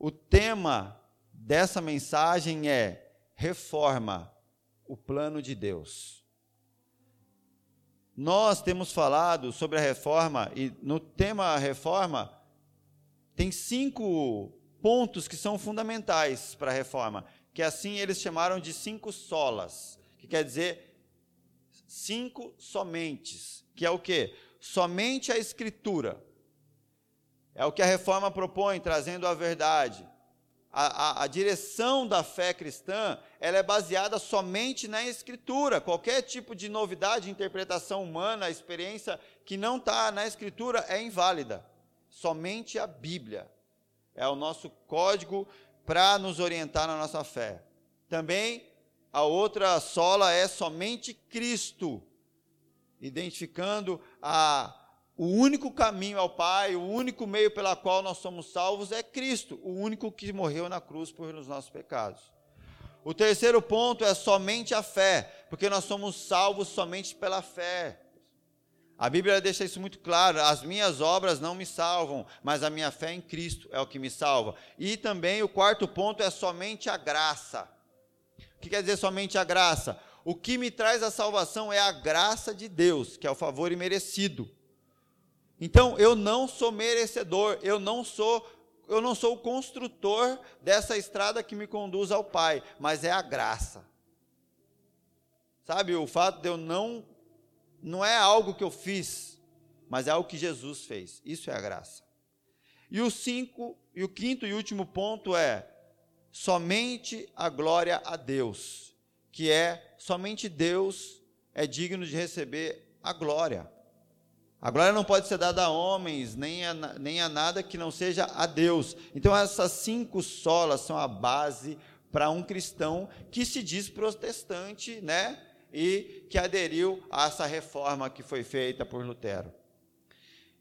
o tema dessa mensagem é reforma, o plano de Deus. Nós temos falado sobre a reforma e no tema reforma tem cinco pontos que são fundamentais para a reforma, que assim eles chamaram de cinco solas, que quer dizer cinco somentes, que é o que? Somente a escritura. É o que a reforma propõe, trazendo a verdade. A, a, a, direção da fé cristã ela é baseada somente na escritura. Qualquer tipo de novidade, interpretação humana, experiência que não está na escritura é inválida. Somente a Bíblia é o nosso código para nos orientar na nossa fé. Também a outra sola é somente Cristo, identificando a o único caminho ao Pai, o único meio pela qual nós somos salvos é Cristo, o único que morreu na cruz por os nossos pecados. O terceiro ponto é somente a fé, porque nós somos salvos somente pela fé. A Bíblia deixa isso muito claro: as minhas obras não me salvam, mas a minha fé em Cristo é o que me salva. E também o quarto ponto é somente a graça. O que quer dizer somente a graça? O que me traz a salvação é a graça de Deus, que é o favor imerecido. Então, eu não sou merecedor, eu não sou eu não sou o construtor dessa estrada que me conduz ao Pai, mas é a graça. Sabe, o fato de eu não não é algo que eu fiz, mas é algo que Jesus fez. Isso é a graça. E o cinco, e o quinto e último ponto é somente a glória a Deus, que é somente Deus é digno de receber a glória. A glória não pode ser dada a homens, nem a, nem a nada que não seja a Deus. Então, essas cinco solas são a base para um cristão que se diz protestante, né? e que aderiu a essa reforma que foi feita por Lutero.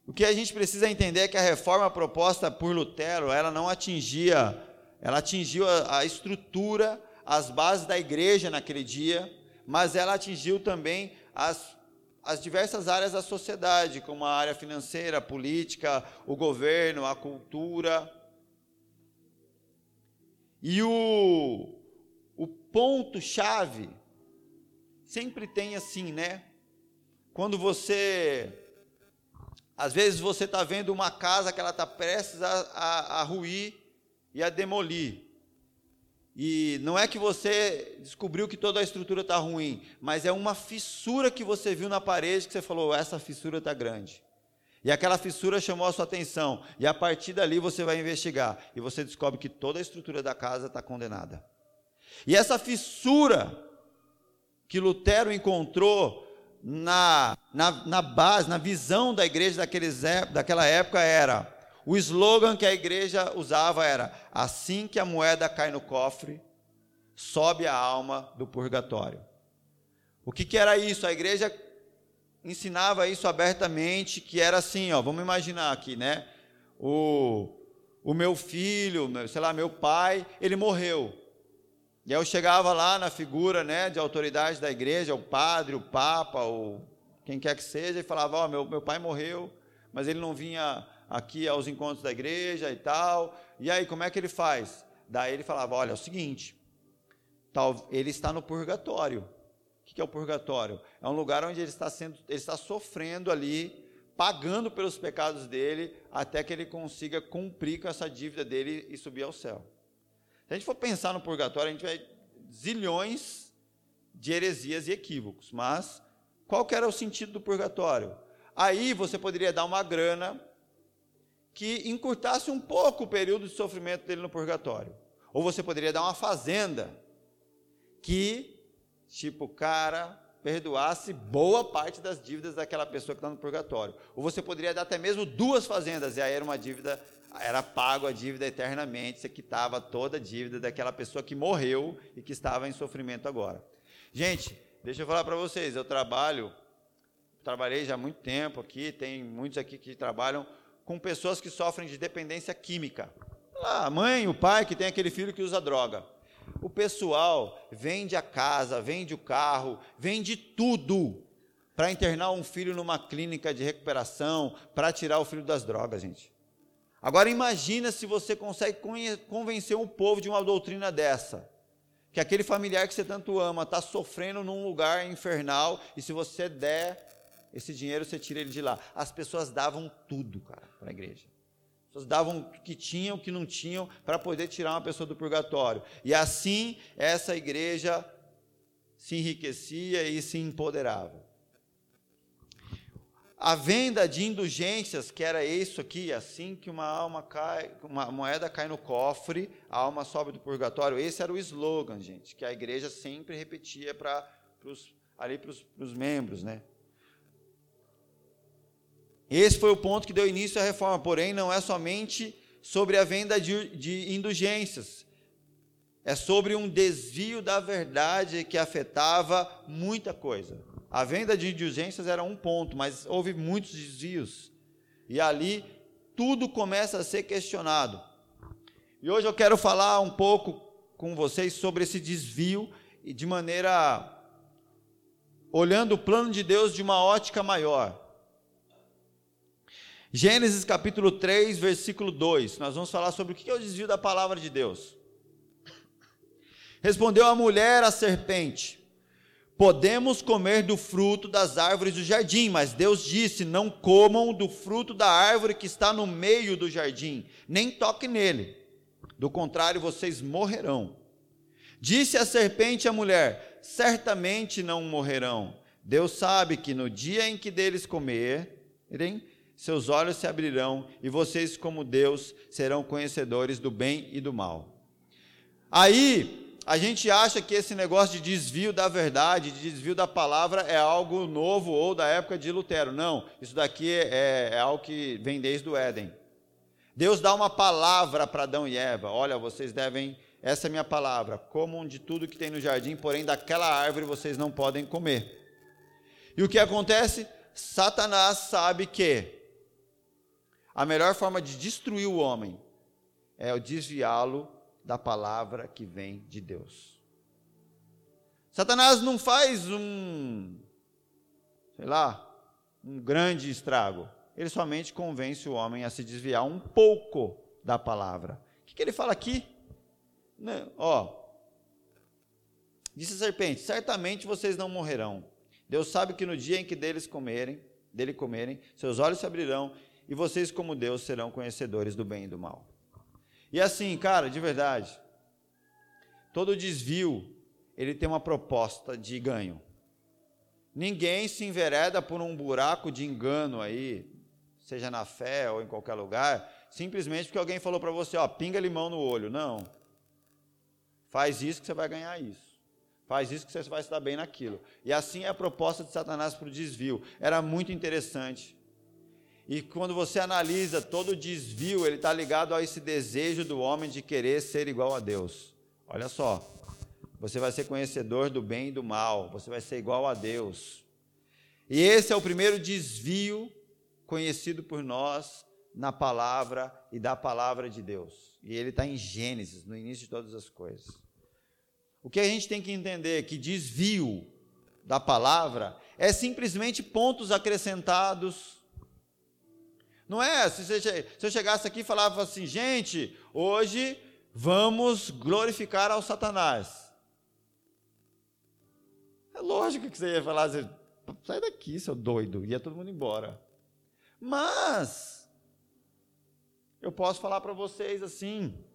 O que a gente precisa entender é que a reforma proposta por Lutero, ela não atingia, ela atingiu a, a estrutura, as bases da igreja naquele dia, mas ela atingiu também as, as diversas áreas da sociedade, como a área financeira, a política, o governo, a cultura. E o, o ponto-chave sempre tem assim, né? Quando você. Às vezes você está vendo uma casa que ela está prestes a, a, a ruir e a demolir. E não é que você descobriu que toda a estrutura está ruim, mas é uma fissura que você viu na parede que você falou: essa fissura está grande. E aquela fissura chamou a sua atenção. E a partir dali você vai investigar. E você descobre que toda a estrutura da casa está condenada. E essa fissura que Lutero encontrou na, na, na base, na visão da igreja daqueles, daquela época era: o slogan que a igreja usava era: assim que a moeda cai no cofre, sobe a alma do purgatório. O que, que era isso? A igreja ensinava isso abertamente, que era assim, ó, vamos imaginar aqui, né? O, o meu filho, sei lá, meu pai, ele morreu. E aí eu chegava lá na figura né, de autoridade da igreja, o padre, o papa, ou quem quer que seja, e falava: Ó, oh, meu, meu pai morreu, mas ele não vinha aqui aos encontros da igreja e tal. E aí, como é que ele faz? Daí ele falava: Olha, é o seguinte, tal, ele está no purgatório. O que é o purgatório? É um lugar onde ele está sendo, ele está sofrendo ali, pagando pelos pecados dele, até que ele consiga cumprir com essa dívida dele e subir ao céu. Se a gente for pensar no purgatório, a gente vai zilhões de heresias e equívocos. Mas qual que era o sentido do purgatório? Aí você poderia dar uma grana que encurtasse um pouco o período de sofrimento dele no purgatório. Ou você poderia dar uma fazenda que, tipo, o cara perdoasse boa parte das dívidas daquela pessoa que está no purgatório. Ou você poderia dar até mesmo duas fazendas, e aí era uma dívida era pago a dívida eternamente, você quitava toda a dívida daquela pessoa que morreu e que estava em sofrimento agora. Gente, deixa eu falar para vocês, eu trabalho, trabalhei já há muito tempo aqui, tem muitos aqui que trabalham com pessoas que sofrem de dependência química. a mãe, o pai que tem aquele filho que usa droga. O pessoal vende a casa, vende o carro, vende tudo para internar um filho numa clínica de recuperação, para tirar o filho das drogas, gente. Agora imagina se você consegue convencer um povo de uma doutrina dessa. Que aquele familiar que você tanto ama está sofrendo num lugar infernal e se você der esse dinheiro, você tira ele de lá. As pessoas davam tudo, cara, para a igreja. As pessoas davam o que tinham, o que não tinham, para poder tirar uma pessoa do purgatório. E assim, essa igreja se enriquecia e se empoderava. A venda de indulgências, que era isso aqui, assim que uma alma cai, uma moeda cai no cofre, a alma sobe do purgatório. Esse era o slogan, gente, que a igreja sempre repetia para ali para os membros, né? Esse foi o ponto que deu início à reforma, porém não é somente sobre a venda de, de indulgências, é sobre um desvio da verdade que afetava muita coisa. A venda de indulgências era um ponto, mas houve muitos desvios. E ali tudo começa a ser questionado. E hoje eu quero falar um pouco com vocês sobre esse desvio e de maneira olhando o plano de Deus de uma ótica maior. Gênesis capítulo 3, versículo 2. Nós vamos falar sobre o que é o desvio da palavra de Deus. Respondeu a mulher à serpente: Podemos comer do fruto das árvores do jardim, mas Deus disse: Não comam do fruto da árvore que está no meio do jardim, nem toque nele. Do contrário, vocês morrerão. Disse a serpente à mulher: Certamente não morrerão. Deus sabe que no dia em que deles comerem, seus olhos se abrirão e vocês, como Deus, serão conhecedores do bem e do mal. Aí, a gente acha que esse negócio de desvio da verdade, de desvio da palavra, é algo novo ou da época de Lutero. Não, isso daqui é, é algo que vem desde o Éden. Deus dá uma palavra para Adão e Eva: olha, vocês devem, essa é minha palavra, comam de tudo que tem no jardim, porém daquela árvore vocês não podem comer. E o que acontece? Satanás sabe que a melhor forma de destruir o homem é o desviá-lo da palavra que vem de Deus. Satanás não faz um, sei lá, um grande estrago. Ele somente convence o homem a se desviar um pouco da palavra. O que, que ele fala aqui? Né? Ó, disse a serpente: certamente vocês não morrerão. Deus sabe que no dia em que deles comerem, dele comerem, seus olhos se abrirão e vocês, como Deus, serão conhecedores do bem e do mal. E assim, cara, de verdade, todo desvio, ele tem uma proposta de ganho. Ninguém se envereda por um buraco de engano aí, seja na fé ou em qualquer lugar, simplesmente porque alguém falou para você, ó, pinga limão no olho. Não. Faz isso que você vai ganhar isso. Faz isso que você vai estar bem naquilo. E assim é a proposta de Satanás para o desvio. Era muito interessante. E quando você analisa todo o desvio, ele está ligado a esse desejo do homem de querer ser igual a Deus. Olha só, você vai ser conhecedor do bem e do mal, você vai ser igual a Deus. E esse é o primeiro desvio conhecido por nós na palavra e da palavra de Deus. E ele está em Gênesis, no início de todas as coisas. O que a gente tem que entender é que desvio da palavra é simplesmente pontos acrescentados não é? Se, se eu chegasse aqui e falava assim, gente, hoje vamos glorificar ao Satanás. É lógico que você ia falar assim, sai daqui, seu doido, ia todo mundo embora. Mas, eu posso falar para vocês assim,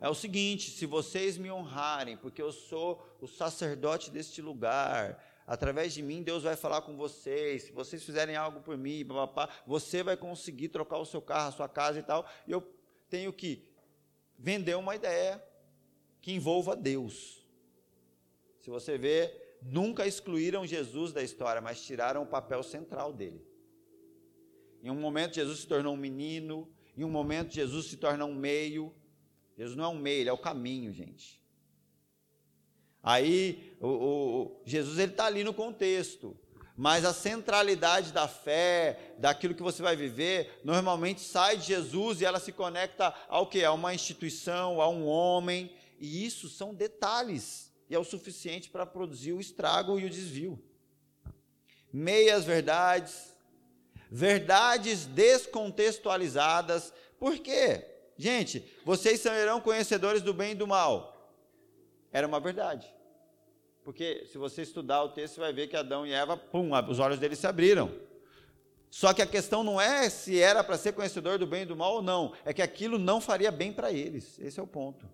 é o seguinte: se vocês me honrarem, porque eu sou o sacerdote deste lugar, através de mim Deus vai falar com vocês. Se vocês fizerem algo por mim, papá, você vai conseguir trocar o seu carro, a sua casa e tal. E eu tenho que vender uma ideia que envolva Deus. Se você vê, nunca excluíram Jesus da história, mas tiraram o papel central dele. Em um momento Jesus se tornou um menino, em um momento Jesus se torna um meio. Jesus não é um meio, ele é o caminho, gente. Aí o, o Jesus ele está ali no contexto, mas a centralidade da fé, daquilo que você vai viver, normalmente sai de Jesus e ela se conecta ao que? A uma instituição, a um homem, e isso são detalhes, e é o suficiente para produzir o estrago e o desvio. Meias verdades, verdades descontextualizadas. Por quê? Gente, vocês serão conhecedores do bem e do mal. Era uma verdade. Porque se você estudar o texto, você vai ver que Adão e Eva, pum, os olhos deles se abriram. Só que a questão não é se era para ser conhecedor do bem e do mal ou não, é que aquilo não faria bem para eles. Esse é o ponto.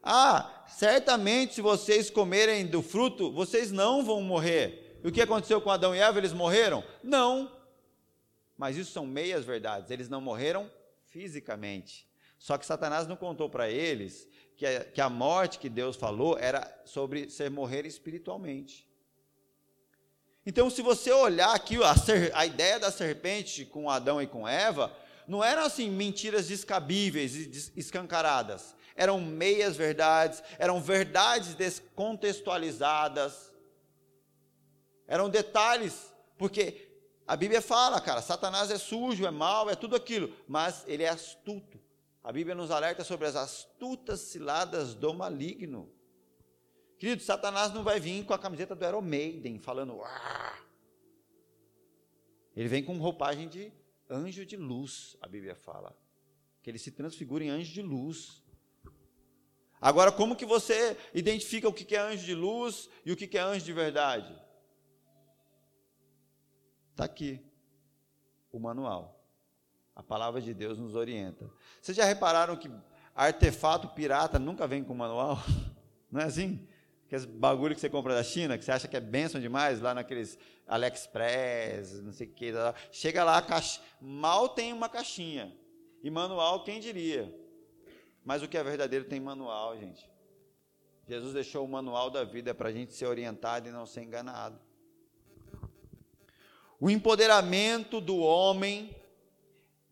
Ah, certamente se vocês comerem do fruto, vocês não vão morrer. E o que aconteceu com Adão e Eva? Eles morreram? Não. Mas isso são meias verdades. Eles não morreram fisicamente. Só que Satanás não contou para eles que a, que a morte que Deus falou era sobre ser morrer espiritualmente. Então, se você olhar aqui a, a ideia da serpente com Adão e com Eva, não eram assim mentiras descabíveis e escancaradas. Eram meias verdades, eram verdades descontextualizadas. Eram detalhes, porque a Bíblia fala, cara, Satanás é sujo, é mau, é tudo aquilo, mas ele é astuto. A Bíblia nos alerta sobre as astutas ciladas do maligno. Querido, Satanás não vai vir com a camiseta do Iron Maiden falando. Uah! Ele vem com roupagem de anjo de luz, a Bíblia fala. Que ele se transfigura em anjo de luz. Agora, como que você identifica o que é anjo de luz e o que é anjo de verdade? Está aqui o manual. A palavra de Deus nos orienta. Vocês já repararam que artefato pirata nunca vem com manual? Não é assim? Aqueles bagulho que você compra da China, que você acha que é bênção demais, lá naqueles AliExpress, não sei o que. Chega lá, caixa, mal tem uma caixinha. E manual, quem diria? Mas o que é verdadeiro tem manual, gente. Jesus deixou o manual da vida para a gente ser orientado e não ser enganado o empoderamento do homem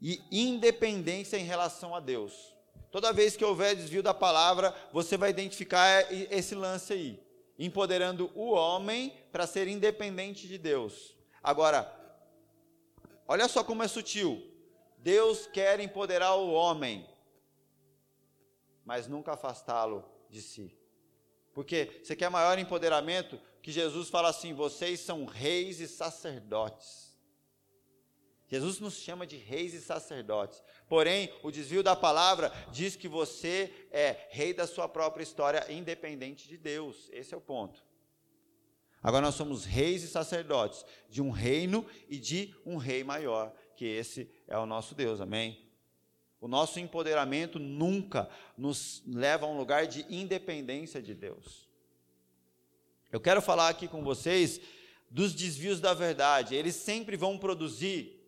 e independência em relação a Deus. Toda vez que houver desvio da palavra, você vai identificar esse lance aí, empoderando o homem para ser independente de Deus. Agora, olha só como é sutil. Deus quer empoderar o homem, mas nunca afastá-lo de si. Porque você quer maior empoderamento? que Jesus fala assim: vocês são reis e sacerdotes. Jesus nos chama de reis e sacerdotes. Porém, o desvio da palavra diz que você é rei da sua própria história, independente de Deus. Esse é o ponto. Agora nós somos reis e sacerdotes de um reino e de um rei maior, que esse é o nosso Deus. Amém? O nosso empoderamento nunca nos leva a um lugar de independência de Deus. Eu quero falar aqui com vocês dos desvios da verdade. Eles sempre vão produzir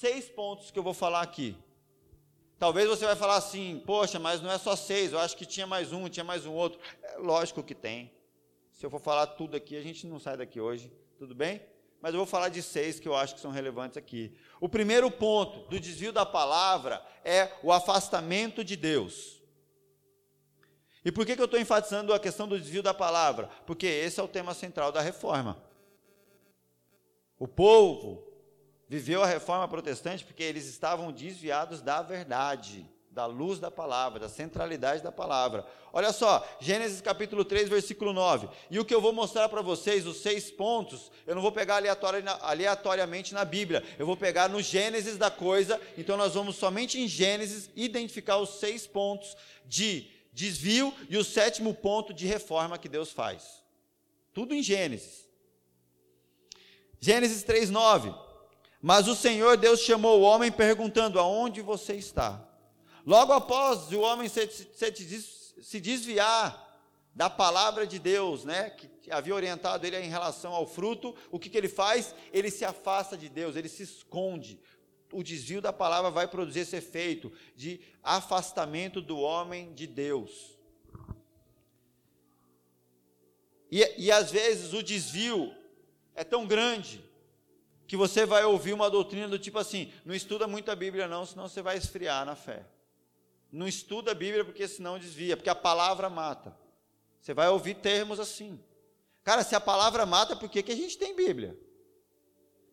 seis pontos que eu vou falar aqui. Talvez você vai falar assim, poxa, mas não é só seis, eu acho que tinha mais um, tinha mais um outro. É lógico que tem. Se eu for falar tudo aqui, a gente não sai daqui hoje, tudo bem? Mas eu vou falar de seis que eu acho que são relevantes aqui. O primeiro ponto do desvio da palavra é o afastamento de Deus. E por que, que eu estou enfatizando a questão do desvio da palavra? Porque esse é o tema central da reforma. O povo viveu a reforma protestante porque eles estavam desviados da verdade, da luz da palavra, da centralidade da palavra. Olha só, Gênesis capítulo 3, versículo 9. E o que eu vou mostrar para vocês, os seis pontos, eu não vou pegar aleatoriamente na Bíblia, eu vou pegar no Gênesis da coisa, então nós vamos somente em Gênesis identificar os seis pontos de desvio e o sétimo ponto de reforma que Deus faz. Tudo em Gênesis. Gênesis 3:9. Mas o Senhor Deus chamou o homem perguntando: "Aonde você está?" Logo após o homem se, se, se desviar da palavra de Deus, né, que havia orientado ele em relação ao fruto, o que, que ele faz? Ele se afasta de Deus, ele se esconde o desvio da palavra vai produzir esse efeito de afastamento do homem de Deus. E, e às vezes o desvio é tão grande que você vai ouvir uma doutrina do tipo assim: não estuda muito a Bíblia, não, senão você vai esfriar na fé. Não estuda a Bíblia porque senão desvia, porque a palavra mata. Você vai ouvir termos assim. Cara, se a palavra mata, por que, que a gente tem Bíblia?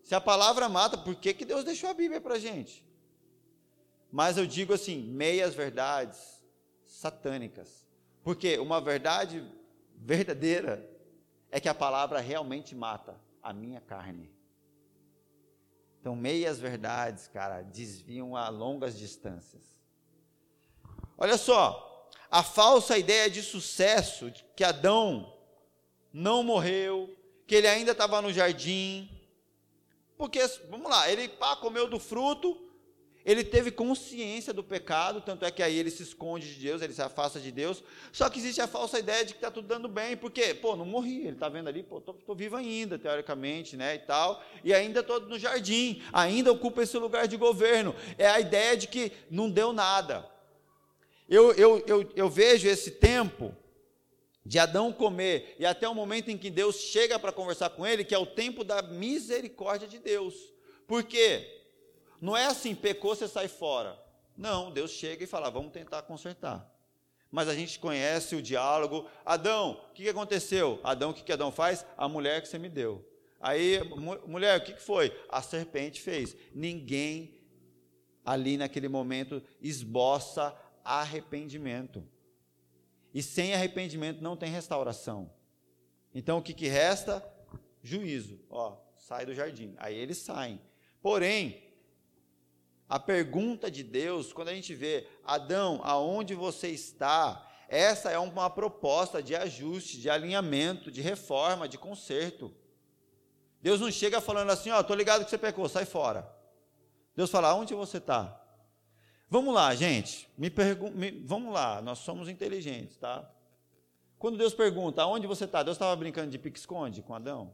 Se a palavra mata, por que, que Deus deixou a Bíblia para a gente? Mas eu digo assim, meias verdades satânicas. Porque uma verdade verdadeira é que a palavra realmente mata a minha carne. Então, meias verdades, cara, desviam a longas distâncias. Olha só, a falsa ideia de sucesso, que Adão não morreu, que ele ainda estava no jardim, porque, vamos lá, ele pá, comeu do fruto, ele teve consciência do pecado, tanto é que aí ele se esconde de Deus, ele se afasta de Deus. Só que existe a falsa ideia de que está tudo dando bem, porque, pô, não morri, ele está vendo ali, pô, estou vivo ainda, teoricamente, né, e tal, e ainda estou no jardim, ainda ocupa esse lugar de governo. É a ideia de que não deu nada. Eu, eu, eu, eu vejo esse tempo de Adão comer e até o momento em que Deus chega para conversar com ele, que é o tempo da misericórdia de Deus. Por quê? Não é assim, pecou, você sai fora. Não, Deus chega e fala, vamos tentar consertar. Mas a gente conhece o diálogo. Adão, o que, aconteceu? Adão, o que, Adão faz? A mulher que você me deu. Aí, mulher, o que foi? A serpente fez. Ninguém ali naquele momento esboça arrependimento. E sem arrependimento não tem restauração. Então o que, que resta? Juízo. Ó, sai do jardim. Aí eles saem. Porém, a pergunta de Deus, quando a gente vê, Adão, aonde você está? Essa é uma proposta de ajuste, de alinhamento, de reforma, de conserto. Deus não chega falando assim, ó, oh, tô ligado que você pecou, sai fora. Deus fala, aonde você está? Vamos lá, gente, me me, vamos lá, nós somos inteligentes, tá? Quando Deus pergunta, aonde você está? Deus estava brincando de pique-esconde com Adão?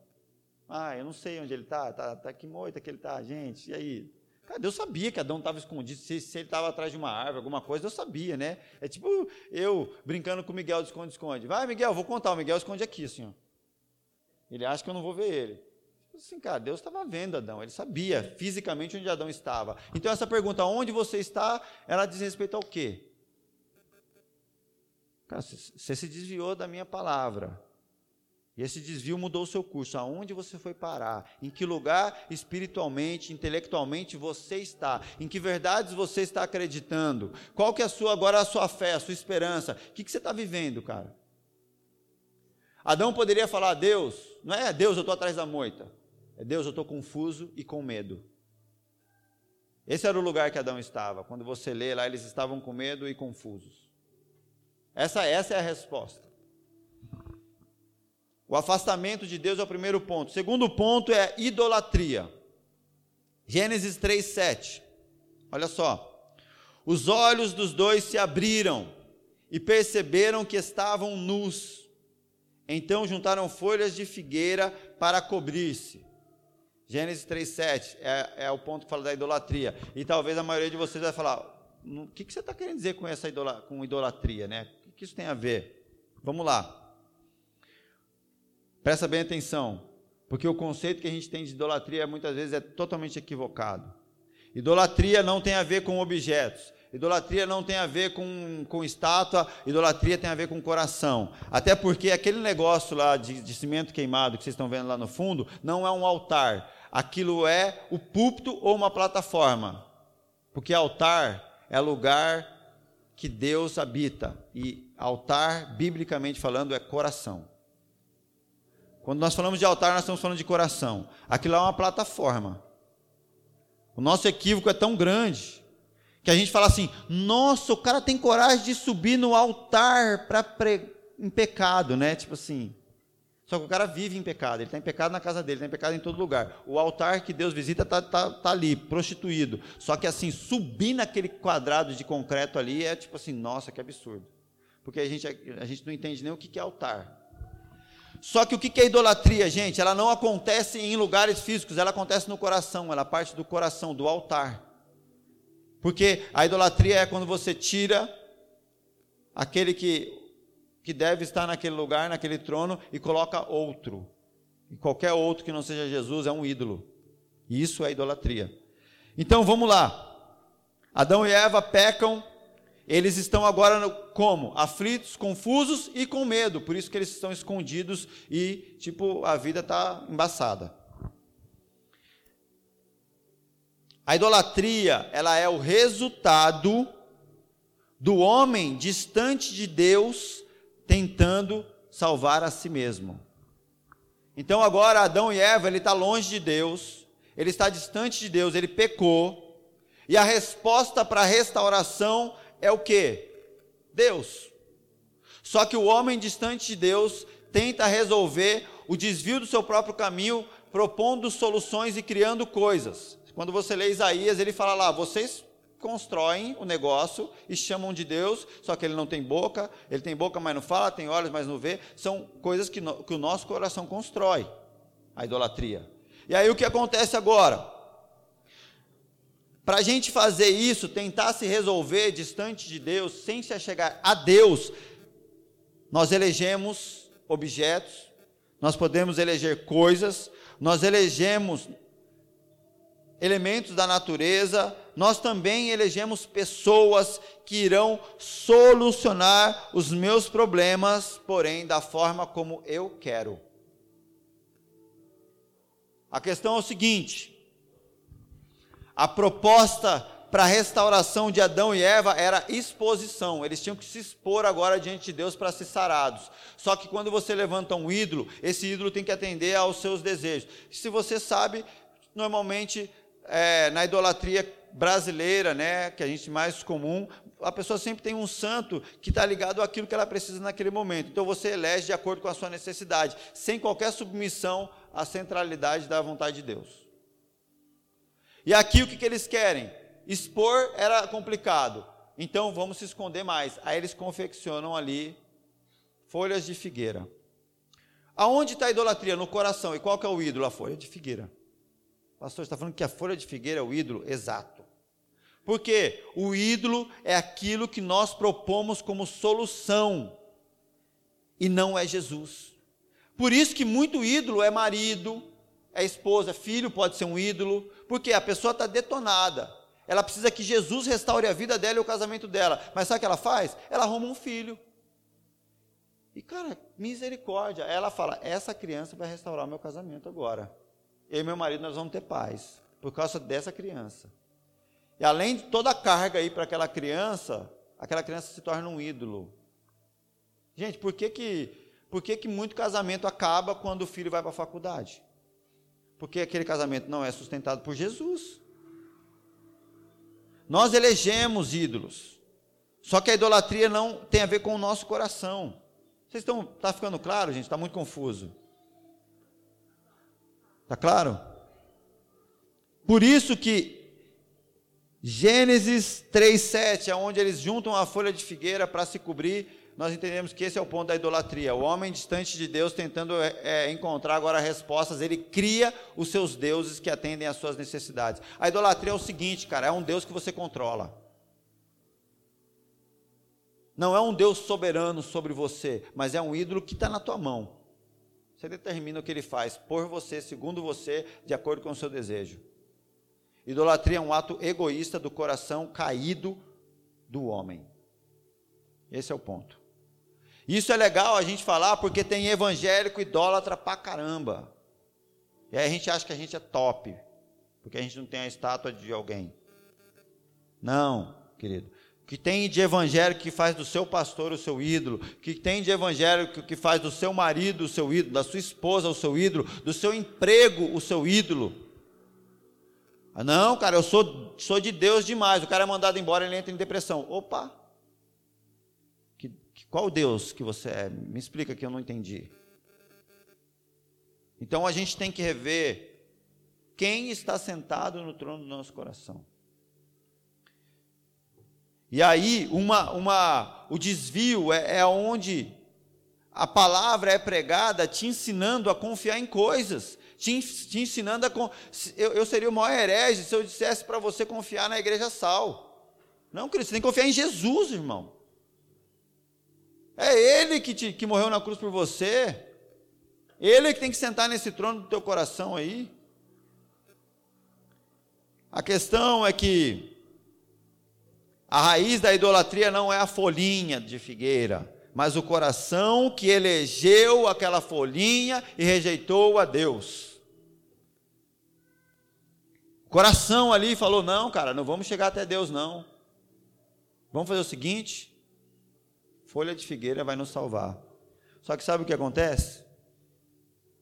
Ah, eu não sei onde ele está, tá, tá que moita que ele está, gente, e aí? Cara, Deus sabia que Adão estava escondido, se, se ele estava atrás de uma árvore, alguma coisa, Deus sabia, né? É tipo eu brincando com o Miguel de esconde-esconde. Vai, Miguel, vou contar, o Miguel esconde aqui, assim, ó. Ele acha que eu não vou ver ele. Assim, cara, Deus estava vendo Adão, ele sabia fisicamente onde Adão estava. Então essa pergunta, onde você está, ela diz respeito ao quê? Cara, você se desviou da minha palavra. E esse desvio mudou o seu curso. Aonde você foi parar? Em que lugar espiritualmente, intelectualmente você está? Em que verdades você está acreditando? Qual que é a sua agora a sua fé, a sua esperança? O que, que você está vivendo, cara? Adão poderia falar, Deus, não é Deus, eu estou atrás da moita. É Deus, eu estou confuso e com medo. Esse era o lugar que Adão estava. Quando você lê lá, eles estavam com medo e confusos. Essa, essa é a resposta. O afastamento de Deus é o primeiro ponto. O segundo ponto é idolatria. Gênesis 3, 7. Olha só. Os olhos dos dois se abriram e perceberam que estavam nus. Então juntaram folhas de figueira para cobrir-se. Gênesis 3,7 é, é o ponto que fala da idolatria. E talvez a maioria de vocês vai falar: o que, que você está querendo dizer com essa idolatria, né? O que isso tem a ver? Vamos lá. Presta bem atenção, porque o conceito que a gente tem de idolatria muitas vezes é totalmente equivocado. Idolatria não tem a ver com objetos, idolatria não tem a ver com, com estátua, idolatria tem a ver com coração. Até porque aquele negócio lá de, de cimento queimado que vocês estão vendo lá no fundo não é um altar, aquilo é o púlpito ou uma plataforma. Porque altar é lugar que Deus habita, e altar, biblicamente falando, é coração. Quando nós falamos de altar, nós estamos falando de coração. Aquilo é uma plataforma. O nosso equívoco é tão grande que a gente fala assim: nossa, o cara tem coragem de subir no altar para pre... em pecado, né? Tipo assim. Só que o cara vive em pecado, ele está em pecado na casa dele, está em pecado em todo lugar. O altar que Deus visita está tá, tá ali, prostituído. Só que assim, subir naquele quadrado de concreto ali é tipo assim, nossa, que absurdo. Porque a gente, a gente não entende nem o que é altar. Só que o que é idolatria, gente? Ela não acontece em lugares físicos, ela acontece no coração, ela parte do coração, do altar. Porque a idolatria é quando você tira aquele que, que deve estar naquele lugar, naquele trono, e coloca outro. E qualquer outro que não seja Jesus é um ídolo. Isso é idolatria. Então vamos lá. Adão e Eva pecam eles estão agora como? Aflitos, confusos e com medo. Por isso que eles estão escondidos e, tipo, a vida está embaçada. A idolatria, ela é o resultado do homem distante de Deus tentando salvar a si mesmo. Então agora Adão e Eva, ele está longe de Deus, ele está distante de Deus, ele pecou, e a resposta para a restauração é o que? Deus. Só que o homem distante de Deus tenta resolver o desvio do seu próprio caminho, propondo soluções e criando coisas. Quando você lê Isaías, ele fala lá: vocês constroem o negócio e chamam de Deus, só que ele não tem boca, ele tem boca, mas não fala, tem olhos, mas não vê. São coisas que, no, que o nosso coração constrói, a idolatria. E aí o que acontece agora? Para a gente fazer isso, tentar se resolver distante de Deus, sem se achegar a Deus, nós elegemos objetos, nós podemos eleger coisas, nós elegemos elementos da natureza, nós também elegemos pessoas que irão solucionar os meus problemas, porém da forma como eu quero. A questão é o seguinte: a proposta para a restauração de Adão e Eva era exposição, eles tinham que se expor agora diante de Deus para ser sarados. Só que quando você levanta um ídolo, esse ídolo tem que atender aos seus desejos. Se você sabe, normalmente é, na idolatria brasileira, né, que a gente mais comum, a pessoa sempre tem um santo que está ligado àquilo que ela precisa naquele momento. Então você elege de acordo com a sua necessidade, sem qualquer submissão à centralidade da vontade de Deus. E aqui o que, que eles querem? Expor era complicado, então vamos se esconder mais. Aí eles confeccionam ali folhas de figueira. Aonde está a idolatria? No coração. E qual que é o ídolo? A folha de figueira. Pastor, está falando que a folha de figueira é o ídolo? Exato. Porque o ídolo é aquilo que nós propomos como solução e não é Jesus. Por isso que muito ídolo é marido, é esposa, filho pode ser um ídolo, porque a pessoa está detonada. Ela precisa que Jesus restaure a vida dela e o casamento dela. Mas sabe o que ela faz? Ela arruma um filho. E, cara, misericórdia. Ela fala: essa criança vai restaurar o meu casamento agora eu e meu marido nós vamos ter paz, por causa dessa criança. E além de toda a carga aí para aquela criança, aquela criança se torna um ídolo. Gente, por que que, por que, que muito casamento acaba quando o filho vai para a faculdade? Porque aquele casamento não é sustentado por Jesus. Nós elegemos ídolos. Só que a idolatria não tem a ver com o nosso coração. Vocês estão, está ficando claro, gente? Está muito confuso. Está claro? Por isso que Gênesis 3,7, é onde eles juntam a folha de figueira para se cobrir, nós entendemos que esse é o ponto da idolatria. O homem distante de Deus, tentando é, é, encontrar agora respostas, ele cria os seus deuses que atendem às suas necessidades. A idolatria é o seguinte, cara, é um Deus que você controla. Não é um Deus soberano sobre você, mas é um ídolo que está na tua mão. Você determina o que ele faz por você, segundo você, de acordo com o seu desejo. Idolatria é um ato egoísta do coração caído do homem. Esse é o ponto. Isso é legal a gente falar porque tem evangélico idólatra pra caramba. E aí a gente acha que a gente é top, porque a gente não tem a estátua de alguém. Não, querido que tem de evangélico que faz do seu pastor o seu ídolo, que tem de evangélico que faz do seu marido o seu ídolo, da sua esposa o seu ídolo, do seu emprego o seu ídolo. Ah, não, cara, eu sou, sou de Deus demais. O cara é mandado embora, ele entra em depressão. Opa! Qual Deus que você é? Me explica que eu não entendi. Então a gente tem que rever quem está sentado no trono do nosso coração. E aí, uma, uma, o desvio é, é onde a palavra é pregada te ensinando a confiar em coisas, te, ensinando a. Eu, eu seria o maior herege se eu dissesse para você confiar na igreja sal. Não, querido, você tem que confiar em Jesus, irmão. É Ele que, te, que morreu na cruz por você. Ele que tem que sentar nesse trono do teu coração aí. A questão é que a raiz da idolatria não é a folhinha de figueira, mas o coração que elegeu aquela folhinha e rejeitou a Deus. O coração ali falou: não, cara, não vamos chegar até Deus, não. Vamos fazer o seguinte: folha de figueira vai nos salvar. Só que sabe o que acontece?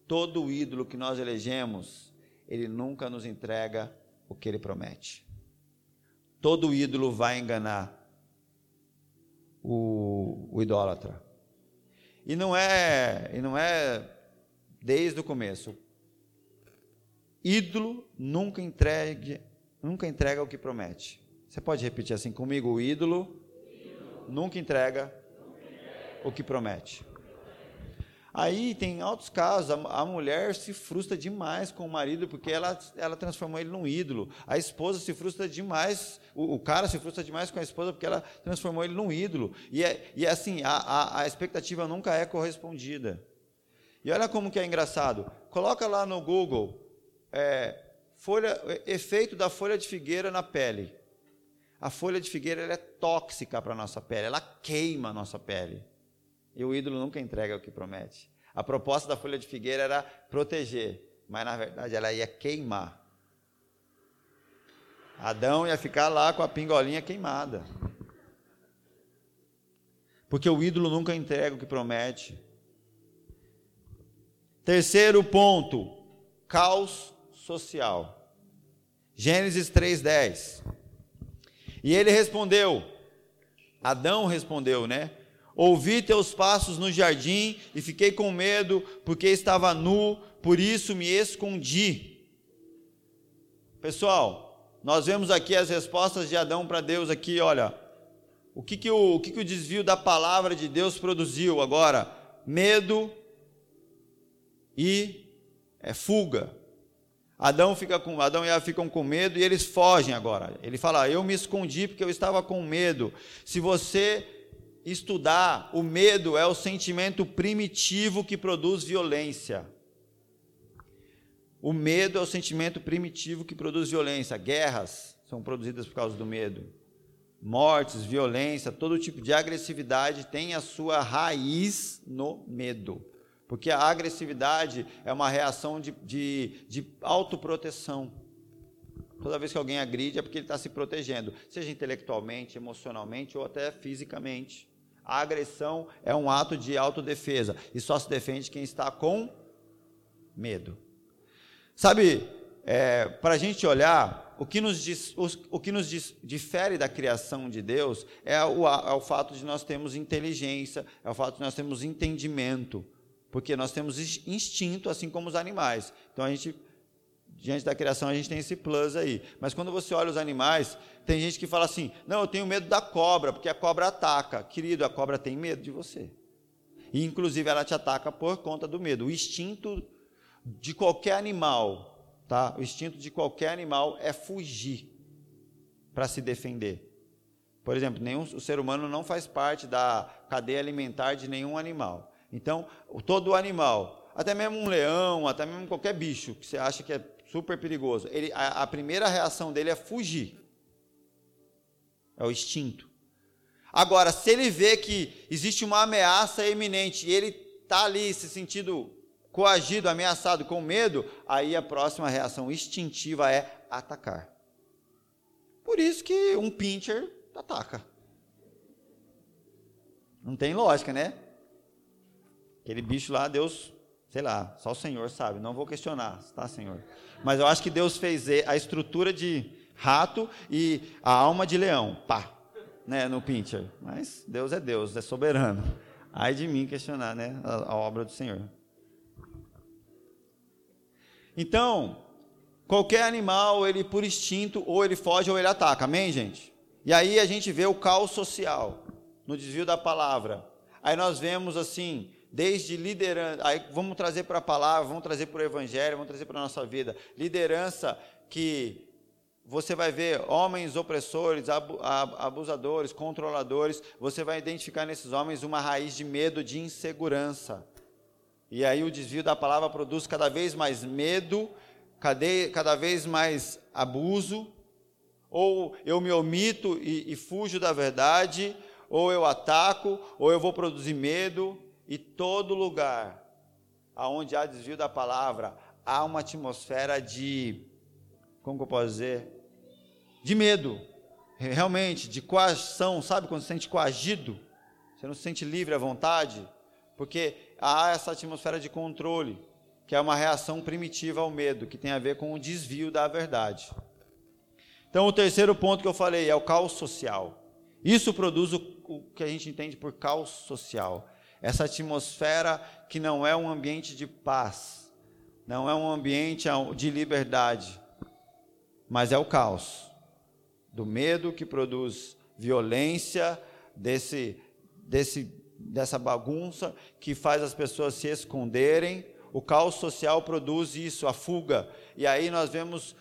Todo ídolo que nós elegemos, ele nunca nos entrega o que ele promete. Todo ídolo vai enganar o, o idólatra. E não é, e não é desde o começo. Ídolo nunca entregue, nunca entrega o que promete. Você pode repetir assim comigo? O ídolo, ídolo. Nunca, entrega nunca entrega o que promete. Aí tem altos casos, a, mulher se frustra demais com o marido porque ela, ela transformou ele num ídolo. A esposa se frustra demais, o, o cara se frustra demais com a esposa porque ela transformou ele num ídolo. E é, e é assim, a, a, a expectativa nunca é correspondida. E olha como que é engraçado. Coloca lá no Google é, folha, efeito da folha de figueira na pele. A folha de figueira é tóxica para a nossa pele, ela queima a nossa pele. E o ídolo nunca entrega o que promete. A proposta da folha de figueira era proteger, mas na verdade ela ia queimar. Adão ia ficar lá com a pingolinha queimada. Porque o ídolo nunca entrega o que promete. Terceiro ponto, caos social. Gênesis 3:10. E ele respondeu, Adão respondeu, né? Ouvi teus passos no jardim e fiquei com medo, porque estava nu, por isso me escondi. Pessoal, nós vemos aqui as respostas de Adão para Deus aqui, olha. O que, que, o, o que, que o desvio da palavra de Deus produziu agora? Medo e é, fuga. Adão, fica com, Adão e Eva ficam com medo e eles fogem agora. Ele fala: Eu me escondi porque eu estava com medo. Se você estudar, o medo é o sentimento primitivo que produz violência. O medo é o sentimento primitivo que produz violência. Guerras são produzidas por causa do medo. Mortes, violência, todo tipo de agressividade tem a sua raiz no medo. Porque a agressividade é uma reação de, de, de autoproteção. Toda vez que alguém agride é porque ele está se protegendo, seja intelectualmente, emocionalmente ou até fisicamente. A agressão é um ato de autodefesa e só se defende quem está com medo. Sabe, é, para a gente olhar, o que nos, diz, o, o que nos diz, difere da criação de Deus é o, é o fato de nós termos inteligência, é o fato de nós termos entendimento, porque nós temos instinto, assim como os animais. Então a gente diante da criação a gente tem esse plus aí. Mas quando você olha os animais, tem gente que fala assim: não, eu tenho medo da cobra, porque a cobra ataca. Querido, a cobra tem medo de você. E inclusive ela te ataca por conta do medo. O instinto de qualquer animal, tá? O instinto de qualquer animal é fugir para se defender. Por exemplo, nenhum, o ser humano não faz parte da cadeia alimentar de nenhum animal. Então, todo animal, até mesmo um leão, até mesmo qualquer bicho que você acha que é super perigoso. Ele, a, a primeira reação dele é fugir. É o instinto. Agora, se ele vê que existe uma ameaça iminente e ele está ali se sentindo coagido, ameaçado, com medo, aí a próxima reação instintiva é atacar. Por isso que um pincher ataca. Não tem lógica, né? Aquele bicho lá, Deus Sei lá, só o Senhor sabe, não vou questionar, tá, Senhor? Mas eu acho que Deus fez a estrutura de rato e a alma de leão, pá, né, no pincher. Mas Deus é Deus, é soberano. Ai de mim questionar, né, a, a obra do Senhor. Então, qualquer animal, ele por instinto, ou ele foge ou ele ataca, amém, gente? E aí a gente vê o caos social, no desvio da palavra. Aí nós vemos assim, desde liderança, aí vamos trazer para a palavra, vamos trazer para o evangelho, vamos trazer para a nossa vida. Liderança que você vai ver homens opressores, abusadores, controladores, você vai identificar nesses homens uma raiz de medo, de insegurança. E aí o desvio da palavra produz cada vez mais medo, cada vez mais abuso, ou eu me omito e, e fujo da verdade, ou eu ataco, ou eu vou produzir medo, e todo lugar aonde há desvio da palavra, há uma atmosfera de, como que eu posso dizer? De medo, realmente, de coação, sabe quando se sente coagido? Você não se sente livre à vontade? Porque há essa atmosfera de controle que é uma reação primitiva ao medo, que tem a ver com o desvio da verdade. Então, o terceiro ponto que eu falei é o caos social. Isso produz o, o que a gente entende por caos social. Essa atmosfera que não é um ambiente de paz, não é um ambiente de liberdade, mas é o caos do medo que produz violência, desse, desse, dessa bagunça que faz as pessoas se esconderem. O caos social produz isso, a fuga. E aí nós vemos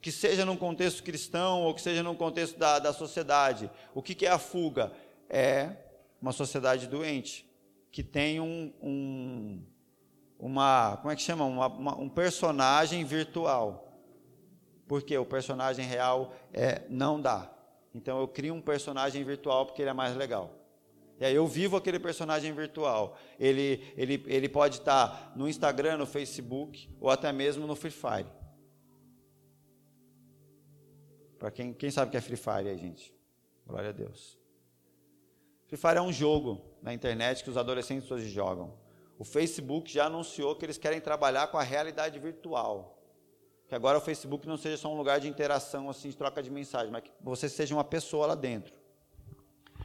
que seja num contexto cristão ou que seja num contexto da, da sociedade. O que, que é a fuga? É uma sociedade doente, que tem um, um uma, como é que chama? Uma, uma, um personagem virtual. Porque o personagem real é, não dá. Então eu crio um personagem virtual porque ele é mais legal. E aí eu vivo aquele personagem virtual. Ele, ele, ele pode estar no Instagram, no Facebook ou até mesmo no Free Fire. Para quem, quem sabe o que é Free Fire aí, gente? Glória a Deus. Free Fire é um jogo na internet que os adolescentes hoje jogam. O Facebook já anunciou que eles querem trabalhar com a realidade virtual. Que agora o Facebook não seja só um lugar de interação, assim, de troca de mensagem, mas que você seja uma pessoa lá dentro.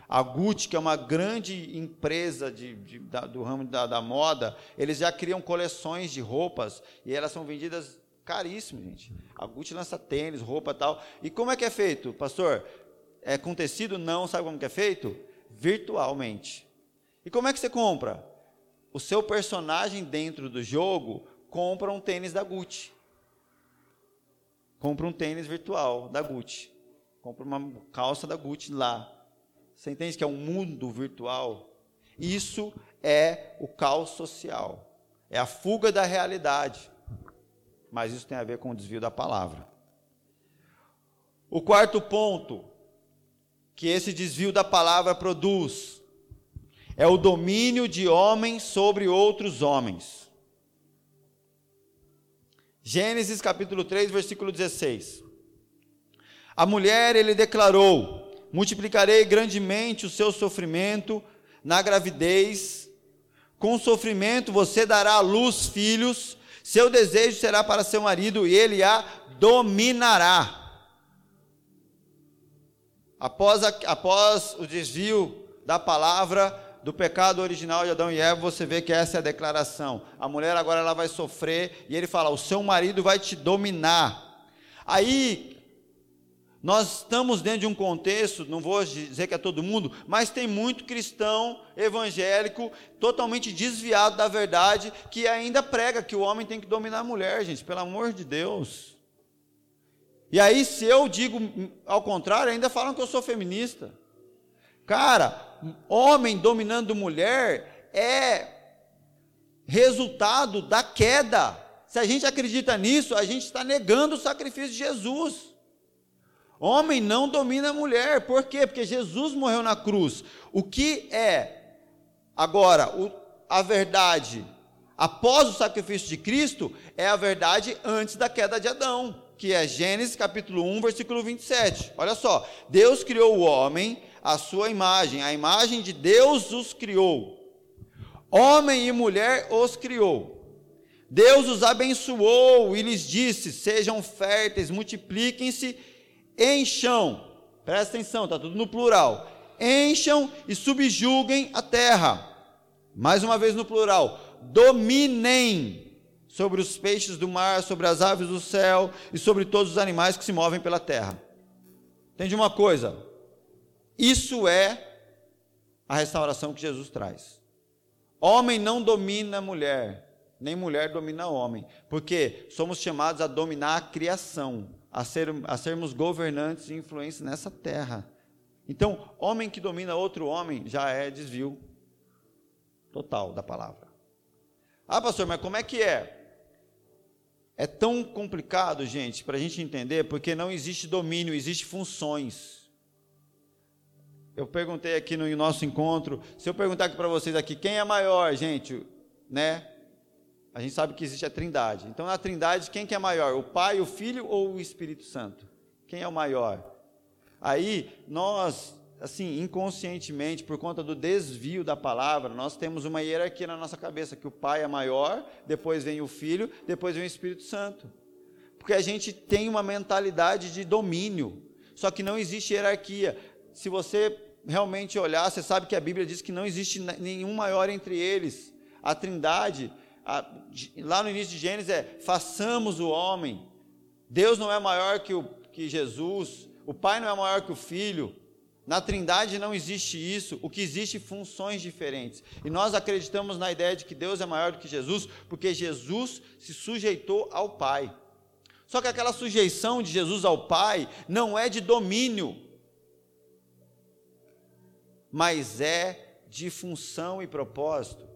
A Gucci, que é uma grande empresa de, de, da, do ramo da, da, moda, eles já criam coleções de roupas e elas são vendidas Caríssimo, gente. A Gucci lança tênis, roupa tal. E como é que é feito, pastor? É com tecido? Não. Sabe como que é feito? Virtualmente. E como é que você compra? O seu personagem dentro do jogo compra um tênis da Gucci. Compra um tênis virtual da Gucci. Compra uma calça da Gucci lá. Você entende que é um mundo virtual? Isso é o caos social. É a fuga da realidade mas isso tem a ver com o desvio da palavra. O quarto ponto que esse desvio da palavra produz é o domínio de homens sobre outros homens. Gênesis capítulo 3, versículo 16. A mulher ele declarou: Multiplicarei grandemente o seu sofrimento na gravidez, com sofrimento você dará à luz filhos, seu desejo será para seu marido e ele a dominará. Após, a, após o desvio da palavra do pecado original de Adão e Eva, você vê que essa é a declaração. A mulher agora ela vai sofrer e ele fala: "O seu marido vai te dominar". Aí nós estamos dentro de um contexto, não vou dizer que é todo mundo, mas tem muito cristão evangélico totalmente desviado da verdade que ainda prega que o homem tem que dominar a mulher, gente, pelo amor de Deus. E aí, se eu digo ao contrário, ainda falam que eu sou feminista. Cara, homem dominando mulher é resultado da queda. Se a gente acredita nisso, a gente está negando o sacrifício de Jesus. Homem não domina a mulher. Por quê? Porque Jesus morreu na cruz. O que é agora o, a verdade após o sacrifício de Cristo é a verdade antes da queda de Adão, que é Gênesis capítulo 1, versículo 27. Olha só, Deus criou o homem à sua imagem, a imagem de Deus os criou. Homem e mulher os criou. Deus os abençoou e lhes disse: Sejam férteis, multipliquem-se encham, presta atenção, está tudo no plural, encham e subjuguem a terra. Mais uma vez no plural, dominem sobre os peixes do mar, sobre as aves do céu e sobre todos os animais que se movem pela terra. Entende uma coisa? Isso é a restauração que Jesus traz. Homem não domina mulher, nem mulher domina homem, porque somos chamados a dominar a criação a, ser, a sermos governantes e influentes nessa terra. Então, homem que domina outro homem já é desvio total da palavra. Ah, pastor, mas como é que é? É tão complicado, gente, para a gente entender, porque não existe domínio, existe funções. Eu perguntei aqui no nosso encontro, se eu perguntar aqui para vocês aqui, quem é maior, gente, né? A gente sabe que existe a trindade. Então, na trindade, quem que é maior? O Pai, o Filho ou o Espírito Santo? Quem é o maior? Aí, nós assim, inconscientemente, por conta do desvio da palavra, nós temos uma hierarquia na nossa cabeça, que o pai é maior, depois vem o filho, depois vem o Espírito Santo. Porque a gente tem uma mentalidade de domínio, só que não existe hierarquia. Se você realmente olhar, você sabe que a Bíblia diz que não existe nenhum maior entre eles. A Trindade, a, lá no início de Gênesis é: façamos o homem. Deus não é maior que, o, que Jesus, o Pai não é maior que o Filho. Na Trindade não existe isso, o que existe funções diferentes. E nós acreditamos na ideia de que Deus é maior do que Jesus, porque Jesus se sujeitou ao Pai. Só que aquela sujeição de Jesus ao Pai não é de domínio, mas é de função e propósito.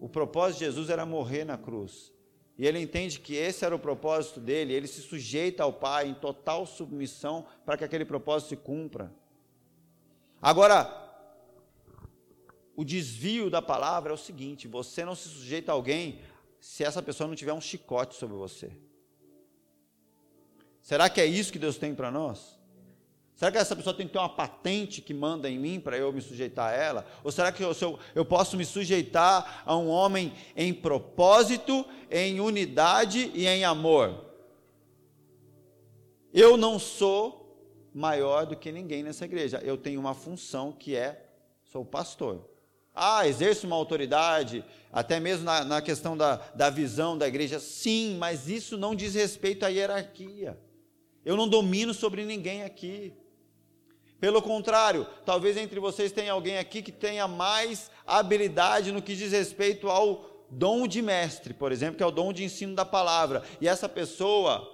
O propósito de Jesus era morrer na cruz. E ele entende que esse era o propósito dele, ele se sujeita ao Pai em total submissão para que aquele propósito se cumpra. Agora, o desvio da palavra é o seguinte: você não se sujeita a alguém se essa pessoa não tiver um chicote sobre você. Será que é isso que Deus tem para nós? Será que essa pessoa tem que ter uma patente que manda em mim para eu me sujeitar a ela? Ou será que eu, eu, eu posso me sujeitar a um homem em propósito, em unidade e em amor? Eu não sou maior do que ninguém nessa igreja. Eu tenho uma função que é, sou pastor. Ah, exerço uma autoridade, até mesmo na, na questão da, da visão da igreja. Sim, mas isso não diz respeito à hierarquia. Eu não domino sobre ninguém aqui. Pelo contrário, talvez entre vocês tenha alguém aqui que tenha mais habilidade no que diz respeito ao dom de mestre, por exemplo, que é o dom de ensino da palavra. E essa pessoa,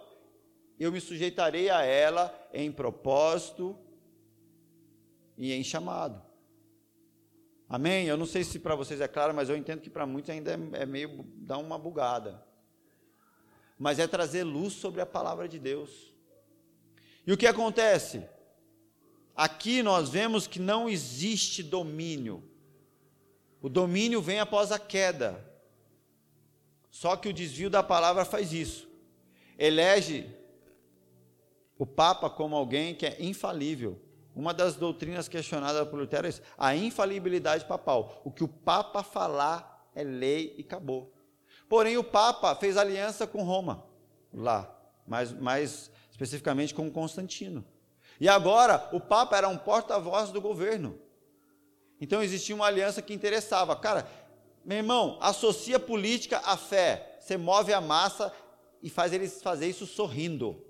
eu me sujeitarei a ela em propósito e em chamado. Amém? Eu não sei se para vocês é claro, mas eu entendo que para muitos ainda é, é meio dá uma bugada. Mas é trazer luz sobre a palavra de Deus. E o que acontece? Aqui nós vemos que não existe domínio. O domínio vem após a queda. Só que o desvio da palavra faz isso. Elege o Papa como alguém que é infalível. Uma das doutrinas questionadas por Lutero é isso, a infalibilidade papal. O que o Papa falar é lei e acabou. Porém, o Papa fez aliança com Roma, lá, mais, mais especificamente com Constantino. E agora, o Papa era um porta-voz do governo. Então existia uma aliança que interessava. Cara, meu irmão, associa política à fé. Você move a massa e faz eles fazer isso sorrindo.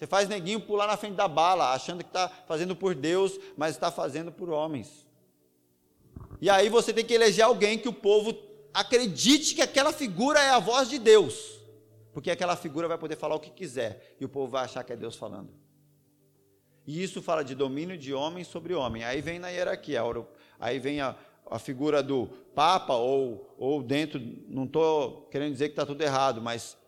Você faz neguinho pular na frente da bala, achando que está fazendo por Deus, mas está fazendo por homens. E aí você tem que eleger alguém que o povo acredite que aquela figura é a voz de Deus. Porque aquela figura vai poder falar o que quiser e o povo vai achar que é Deus falando. E isso fala de domínio de homem sobre homem. Aí vem na hierarquia, aí vem a, a figura do Papa, ou, ou dentro, não estou querendo dizer que está tudo errado, mas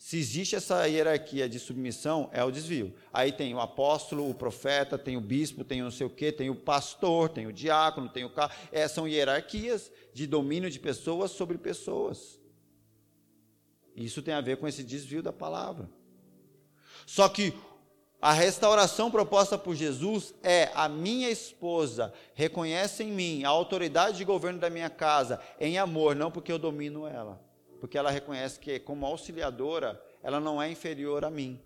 se existe essa hierarquia de submissão, é o desvio. Aí tem o apóstolo, o profeta, tem o bispo, tem o não sei o quê, tem o pastor, tem o diácono, tem o. É, são hierarquias de domínio de pessoas sobre pessoas. Isso tem a ver com esse desvio da palavra. Só que a restauração proposta por Jesus é a minha esposa reconhece em mim a autoridade de governo da minha casa em amor, não porque eu domino ela, porque ela reconhece que como auxiliadora ela não é inferior a mim,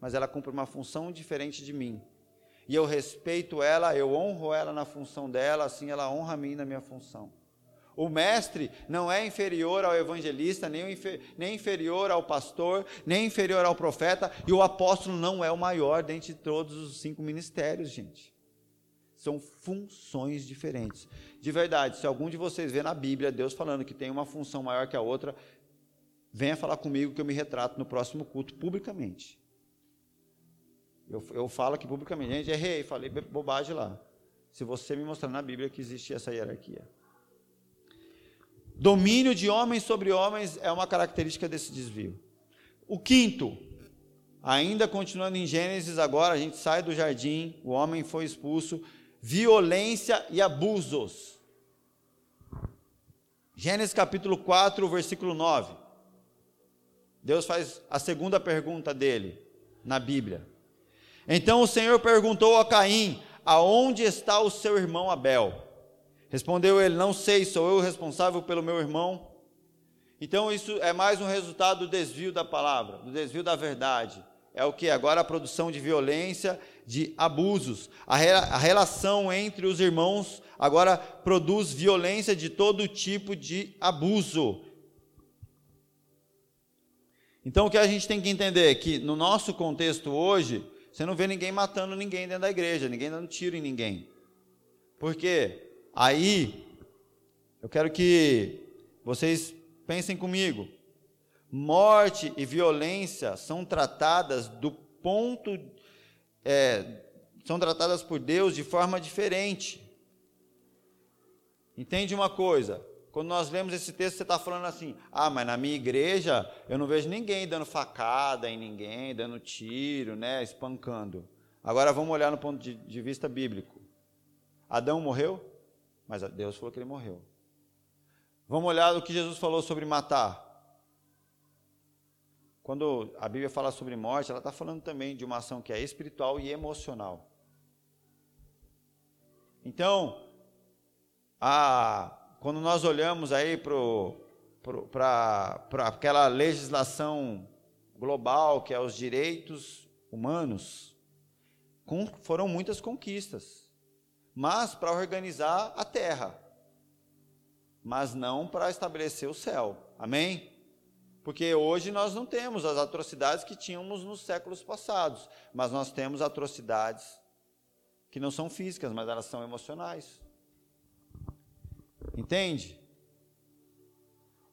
mas ela cumpre uma função diferente de mim. E eu respeito ela, eu honro ela na função dela, assim ela honra a mim na minha função. O mestre não é inferior ao evangelista, nem, nem inferior ao pastor, nem inferior ao profeta, e o apóstolo não é o maior dentre todos os cinco ministérios, gente. São funções diferentes. De verdade, se algum de vocês vê na Bíblia Deus falando que tem uma função maior que a outra, venha falar comigo que eu me retrato no próximo culto publicamente. Eu, eu falo aqui publicamente, gente, errei, falei bobagem lá. Se você me mostrar na Bíblia que existe essa hierarquia. Domínio de homens sobre homens é uma característica desse desvio. O quinto, ainda continuando em Gênesis, agora a gente sai do jardim, o homem foi expulso, violência e abusos. Gênesis capítulo 4, versículo 9. Deus faz a segunda pergunta dele na Bíblia. Então o Senhor perguntou a Caim: Aonde está o seu irmão Abel? Respondeu ele: Não sei, sou eu responsável pelo meu irmão. Então isso é mais um resultado do desvio da palavra, do desvio da verdade. É o que? Agora a produção de violência, de abusos. A, re, a relação entre os irmãos agora produz violência de todo tipo de abuso. Então o que a gente tem que entender é que no nosso contexto hoje, você não vê ninguém matando ninguém dentro da igreja, ninguém dando tiro em ninguém. Por quê? Aí, eu quero que vocês pensem comigo. Morte e violência são tratadas do ponto, é, são tratadas por Deus de forma diferente. Entende uma coisa? Quando nós lemos esse texto, você está falando assim: ah, mas na minha igreja eu não vejo ninguém dando facada em ninguém, dando tiro, né, espancando. Agora vamos olhar no ponto de, de vista bíblico. Adão morreu, mas Deus falou que ele morreu. Vamos olhar o que Jesus falou sobre matar. Quando a Bíblia fala sobre morte, ela está falando também de uma ação que é espiritual e emocional. Então, a quando nós olhamos aí para aquela legislação global, que é os direitos humanos, com, foram muitas conquistas, mas para organizar a terra, mas não para estabelecer o céu. Amém? Porque hoje nós não temos as atrocidades que tínhamos nos séculos passados, mas nós temos atrocidades que não são físicas, mas elas são emocionais. Entende?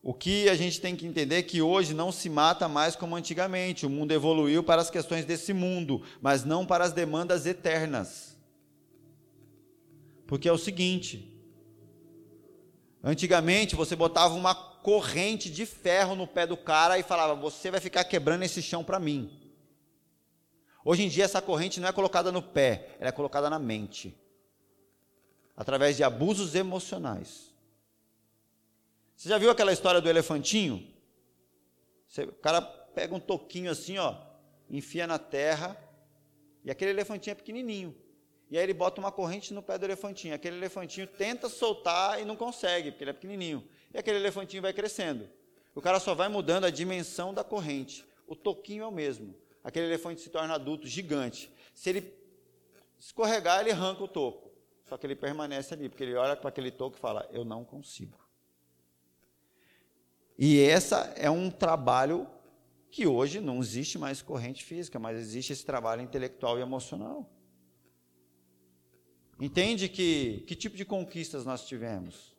O que a gente tem que entender é que hoje não se mata mais como antigamente. O mundo evoluiu para as questões desse mundo, mas não para as demandas eternas. Porque é o seguinte: antigamente você botava uma corrente de ferro no pé do cara e falava: Você vai ficar quebrando esse chão para mim. Hoje em dia, essa corrente não é colocada no pé, ela é colocada na mente através de abusos emocionais. Você já viu aquela história do elefantinho? Você, o cara pega um toquinho assim, ó, enfia na terra, e aquele elefantinho é pequenininho. E aí ele bota uma corrente no pé do elefantinho. Aquele elefantinho tenta soltar e não consegue, porque ele é pequenininho. E aquele elefantinho vai crescendo. O cara só vai mudando a dimensão da corrente. O toquinho é o mesmo. Aquele elefante se torna adulto, gigante. Se ele escorregar, ele arranca o toco. Só que ele permanece ali, porque ele olha para aquele toco e fala: Eu não consigo. E essa é um trabalho que hoje não existe mais corrente física, mas existe esse trabalho intelectual e emocional. Entende que que tipo de conquistas nós tivemos?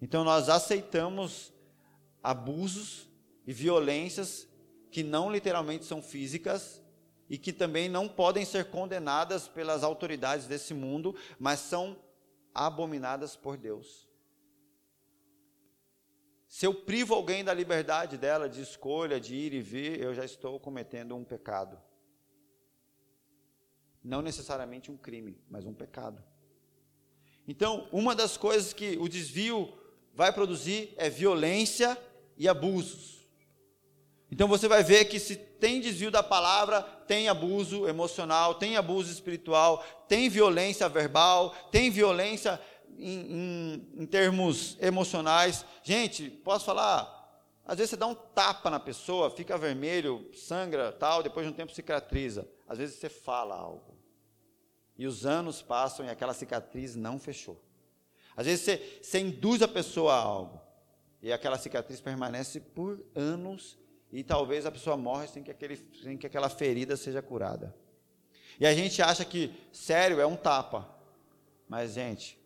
Então nós aceitamos abusos e violências que não literalmente são físicas, e que também não podem ser condenadas pelas autoridades desse mundo, mas são abominadas por Deus. Se eu privo alguém da liberdade dela, de escolha, de ir e vir, eu já estou cometendo um pecado. Não necessariamente um crime, mas um pecado. Então, uma das coisas que o desvio vai produzir é violência e abusos. Então você vai ver que se tem desvio da palavra, tem abuso emocional, tem abuso espiritual, tem violência verbal, tem violência em, em, em termos emocionais. Gente, posso falar? Às vezes você dá um tapa na pessoa, fica vermelho, sangra, tal, depois de um tempo cicatriza. Às vezes você fala algo. E os anos passam e aquela cicatriz não fechou. Às vezes você, você induz a pessoa a algo. E aquela cicatriz permanece por anos e talvez a pessoa morre sem que, aquele, sem que aquela ferida seja curada. E a gente acha que sério é um tapa. Mas, gente,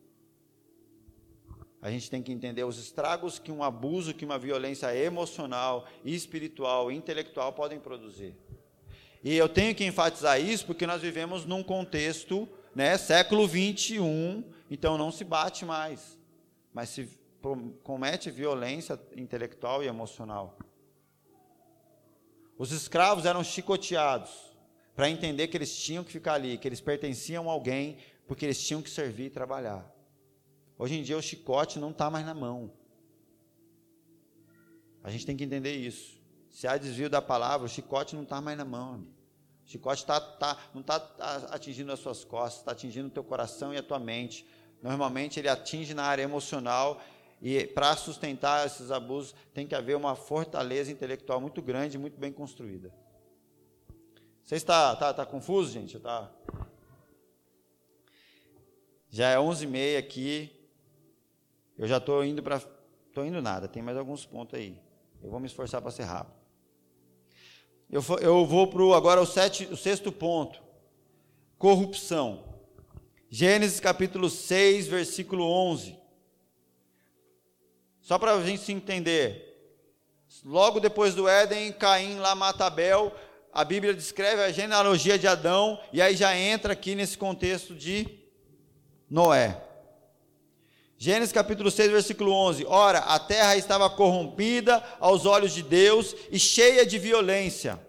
a gente tem que entender os estragos que um abuso, que uma violência emocional, espiritual, intelectual podem produzir. E eu tenho que enfatizar isso porque nós vivemos num contexto, né, século 21, então não se bate mais, mas se comete violência intelectual e emocional. Os escravos eram chicoteados para entender que eles tinham que ficar ali, que eles pertenciam a alguém, porque eles tinham que servir e trabalhar. Hoje em dia o chicote não está mais na mão. A gente tem que entender isso. Se há desvio da palavra, o chicote não está mais na mão. O O chicote tá, tá, não está atingindo as suas costas, está atingindo o teu coração e a tua mente. Normalmente ele atinge na área emocional e para sustentar esses abusos tem que haver uma fortaleza intelectual muito grande, muito bem construída. Você está tá, tá confuso, gente? Tá... Já é 11h30 aqui. Eu já estou indo para. Estou indo nada, tem mais alguns pontos aí. Eu vou me esforçar para ser rápido. Eu, eu vou para agora o, sete, o sexto ponto: corrupção. Gênesis capítulo 6, versículo 11. Só para a gente se entender. Logo depois do Éden, Caim lá mata Abel. A Bíblia descreve a genealogia de Adão, e aí já entra aqui nesse contexto de Noé. Gênesis capítulo 6, versículo 11. Ora, a terra estava corrompida aos olhos de Deus e cheia de violência.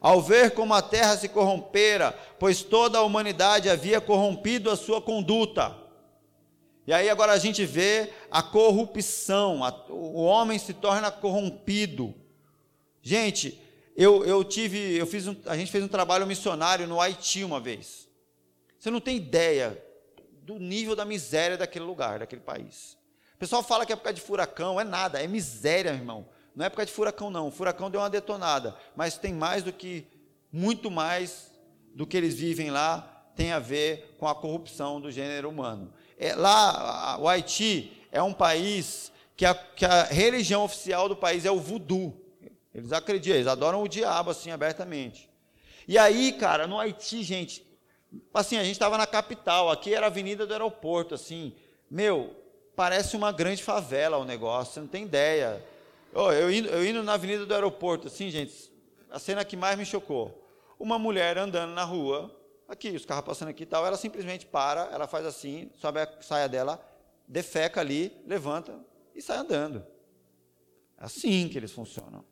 Ao ver como a terra se corrompera, pois toda a humanidade havia corrompido a sua conduta. E aí agora a gente vê a corrupção, a, o homem se torna corrompido. Gente, eu, eu tive, eu fiz um, a gente fez um trabalho missionário no Haiti uma vez. Você não tem ideia do nível da miséria daquele lugar, daquele país. O pessoal fala que é época de furacão, é nada, é miséria, irmão. Não é época de furacão, não. O furacão deu uma detonada, mas tem mais do que, muito mais do que eles vivem lá, tem a ver com a corrupção do gênero humano. É, lá, o Haiti é um país que a, que a religião oficial do país é o voodoo. Eles acreditam, eles adoram o diabo assim abertamente. E aí, cara, no Haiti, gente, assim, a gente estava na capital, aqui era a avenida do aeroporto, assim, meu, parece uma grande favela o negócio, você não tem ideia. Oh, eu, indo, eu indo na avenida do aeroporto, assim, gente, a cena que mais me chocou. Uma mulher andando na rua, aqui, os carros passando aqui e tal, ela simplesmente para, ela faz assim, sobe a saia dela, defeca ali, levanta e sai andando. É assim que eles funcionam.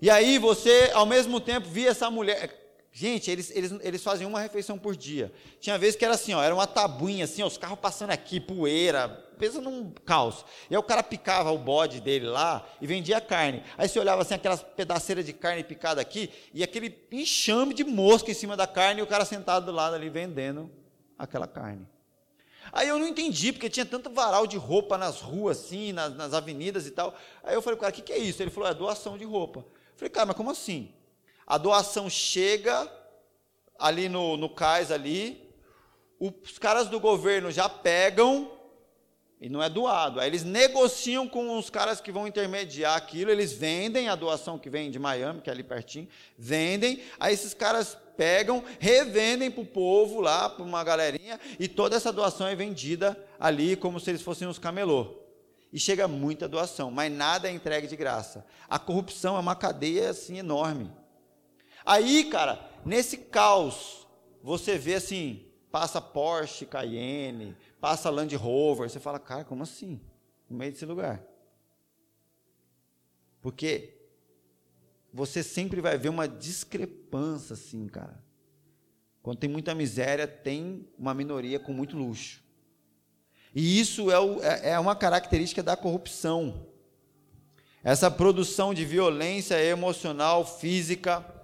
E aí você, ao mesmo tempo, via essa mulher. Gente, eles, eles, eles faziam uma refeição por dia. Tinha vezes que era assim, ó, era uma tabuinha assim, ó, os carros passando aqui, poeira, pensa num caos. E aí o cara picava o bode dele lá e vendia carne. Aí você olhava assim, aquelas pedaceiras de carne picada aqui, e aquele enxame de mosca em cima da carne, e o cara sentado do lado ali vendendo aquela carne. Aí eu não entendi, porque tinha tanto varal de roupa nas ruas, assim, nas, nas avenidas e tal. Aí eu falei, cara, o que, que é isso? Ele falou, é doação de roupa. Eu falei, cara, mas como assim? A doação chega ali no, no cais ali, os caras do governo já pegam e não é doado. Aí eles negociam com os caras que vão intermediar aquilo, eles vendem a doação que vem de Miami, que é ali pertinho, vendem, aí esses caras pegam, revendem para o povo lá, para uma galerinha, e toda essa doação é vendida ali como se eles fossem uns camelô. E chega muita doação, mas nada é entregue de graça. A corrupção é uma cadeia assim enorme. Aí, cara, nesse caos, você vê assim, passa Porsche Cayenne, passa Land Rover, você fala, cara, como assim? No meio desse lugar. Porque você sempre vai ver uma discrepância assim, cara. Quando tem muita miséria, tem uma minoria com muito luxo. E isso é, o, é, é uma característica da corrupção. Essa produção de violência emocional, física,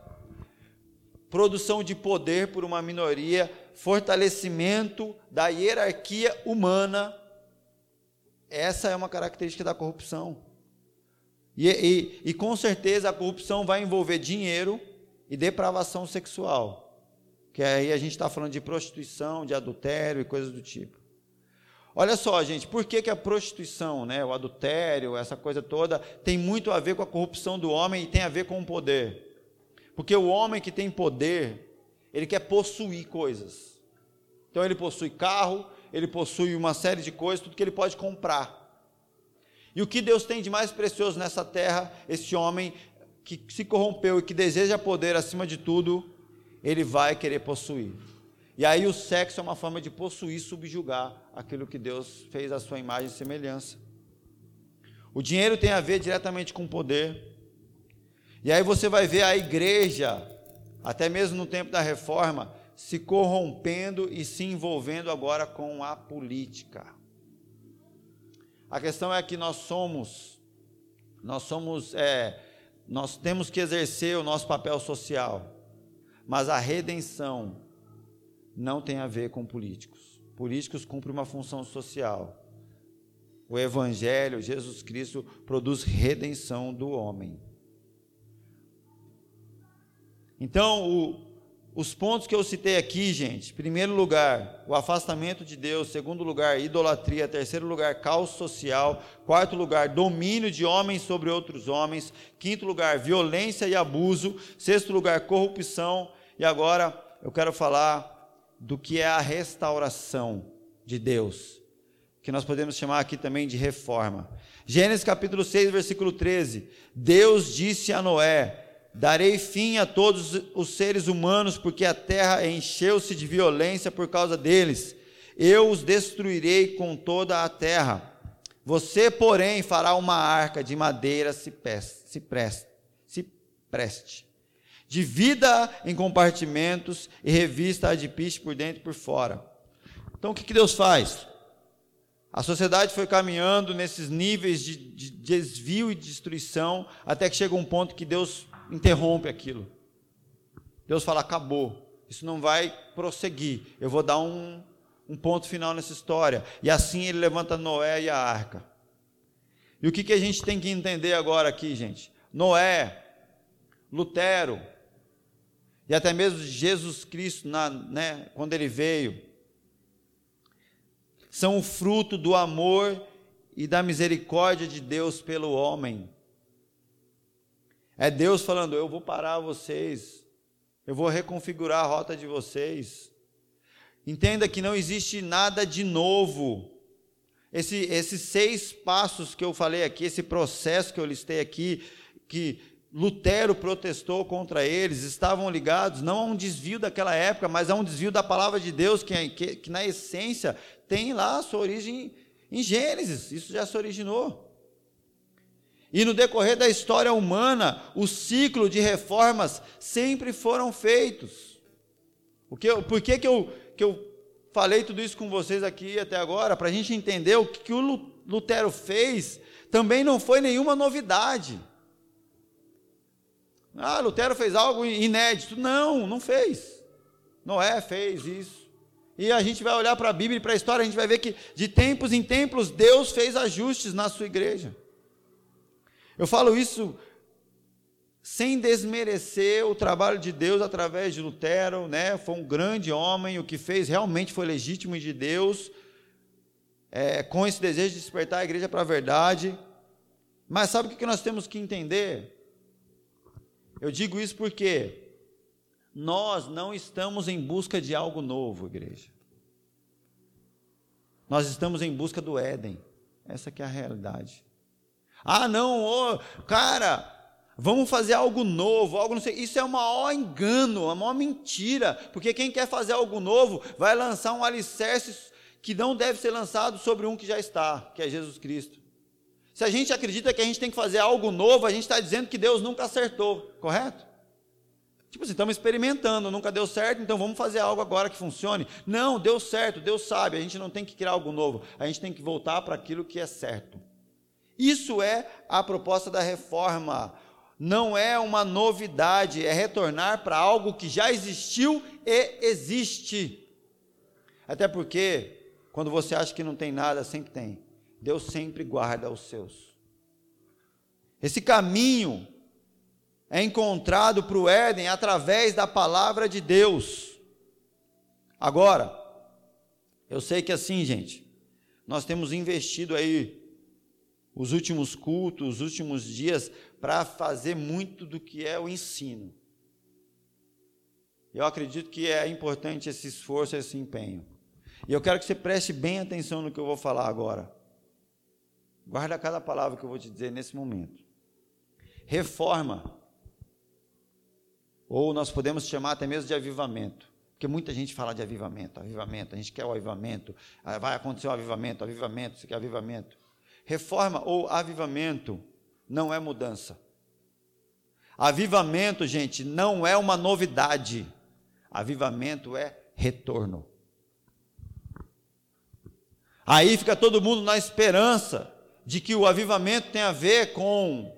produção de poder por uma minoria, fortalecimento da hierarquia humana. Essa é uma característica da corrupção. E, e, e, com certeza a corrupção vai envolver dinheiro e depravação sexual. Que aí a gente está falando de prostituição, de adultério e coisas do tipo. Olha só, gente, por que, que a prostituição, né, o adultério, essa coisa toda, tem muito a ver com a corrupção do homem e tem a ver com o poder? Porque o homem que tem poder, ele quer possuir coisas. Então ele possui carro, ele possui uma série de coisas, tudo que ele pode comprar. E o que Deus tem de mais precioso nessa terra, esse homem que se corrompeu e que deseja poder acima de tudo, ele vai querer possuir. E aí o sexo é uma forma de possuir, subjugar aquilo que Deus fez à sua imagem e semelhança. O dinheiro tem a ver diretamente com poder. E aí você vai ver a igreja, até mesmo no tempo da reforma, se corrompendo e se envolvendo agora com a política. A questão é que nós somos, nós somos é, nós temos que exercer o nosso papel social, mas a redenção não tem a ver com políticos. Políticos cumprem uma função social. O Evangelho, Jesus Cristo, produz redenção do homem. Então, o, os pontos que eu citei aqui, gente, primeiro lugar, o afastamento de Deus, segundo lugar, idolatria, terceiro lugar, caos social, quarto lugar, domínio de homens sobre outros homens, quinto lugar, violência e abuso, sexto lugar, corrupção, e agora eu quero falar do que é a restauração de Deus, que nós podemos chamar aqui também de reforma. Gênesis capítulo 6, versículo 13. Deus disse a Noé: Darei fim a todos os seres humanos, porque a terra encheu-se de violência por causa deles. Eu os destruirei com toda a terra. Você, porém, fará uma arca de madeira se, se, preste, se preste. Divida em compartimentos e revista-a de piche por dentro e por fora. Então, o que, que Deus faz? A sociedade foi caminhando nesses níveis de, de desvio e destruição, até que chega um ponto que Deus interrompe aquilo. Deus fala: acabou, isso não vai prosseguir, eu vou dar um, um ponto final nessa história. E assim ele levanta Noé e a arca. E o que, que a gente tem que entender agora aqui, gente? Noé, Lutero, e até mesmo Jesus Cristo, na, né, quando ele veio, são o fruto do amor e da misericórdia de Deus pelo homem. É Deus falando: eu vou parar vocês, eu vou reconfigurar a rota de vocês. Entenda que não existe nada de novo. Esse, esses seis passos que eu falei aqui, esse processo que eu listei aqui, que Lutero protestou contra eles, estavam ligados não a um desvio daquela época, mas a um desvio da palavra de Deus, que, que, que na essência tem lá a sua origem em Gênesis, isso já se originou. E no decorrer da história humana, o ciclo de reformas sempre foram feitos. O que por que, que, eu, que eu falei tudo isso com vocês aqui até agora? Para a gente entender o que, que o Lutero fez, também não foi nenhuma novidade. Ah, Lutero fez algo inédito. Não, não fez. Noé fez isso. E a gente vai olhar para a Bíblia e para a história, a gente vai ver que de tempos em tempos Deus fez ajustes na sua igreja. Eu falo isso sem desmerecer o trabalho de Deus através de Lutero, né? Foi um grande homem, o que fez realmente foi legítimo de Deus, é, com esse desejo de despertar a igreja para a verdade. Mas sabe o que nós temos que entender? Eu digo isso porque nós não estamos em busca de algo novo, igreja. Nós estamos em busca do Éden. Essa é a realidade. Ah, não, cara, vamos fazer algo novo, algo não sei. Isso é o maior engano, a maior mentira, porque quem quer fazer algo novo vai lançar um alicerce que não deve ser lançado sobre um que já está, que é Jesus Cristo. Se a gente acredita que a gente tem que fazer algo novo, a gente está dizendo que Deus nunca acertou, correto? Tipo assim, estamos experimentando, nunca deu certo, então vamos fazer algo agora que funcione. Não, deu certo, Deus sabe, a gente não tem que criar algo novo, a gente tem que voltar para aquilo que é certo. Isso é a proposta da reforma. Não é uma novidade, é retornar para algo que já existiu e existe. Até porque, quando você acha que não tem nada, sempre tem. Deus sempre guarda os seus. Esse caminho é encontrado para o Éden através da palavra de Deus. Agora, eu sei que assim, gente, nós temos investido aí os últimos cultos, os últimos dias, para fazer muito do que é o ensino. Eu acredito que é importante esse esforço, esse empenho. E eu quero que você preste bem atenção no que eu vou falar agora. Guarda cada palavra que eu vou te dizer nesse momento. Reforma, ou nós podemos chamar até mesmo de avivamento, porque muita gente fala de avivamento, avivamento, a gente quer o avivamento, ah, vai acontecer o avivamento, avivamento, você quer avivamento. Reforma ou avivamento não é mudança. Avivamento, gente, não é uma novidade. Avivamento é retorno. Aí fica todo mundo na esperança de que o avivamento tem a ver com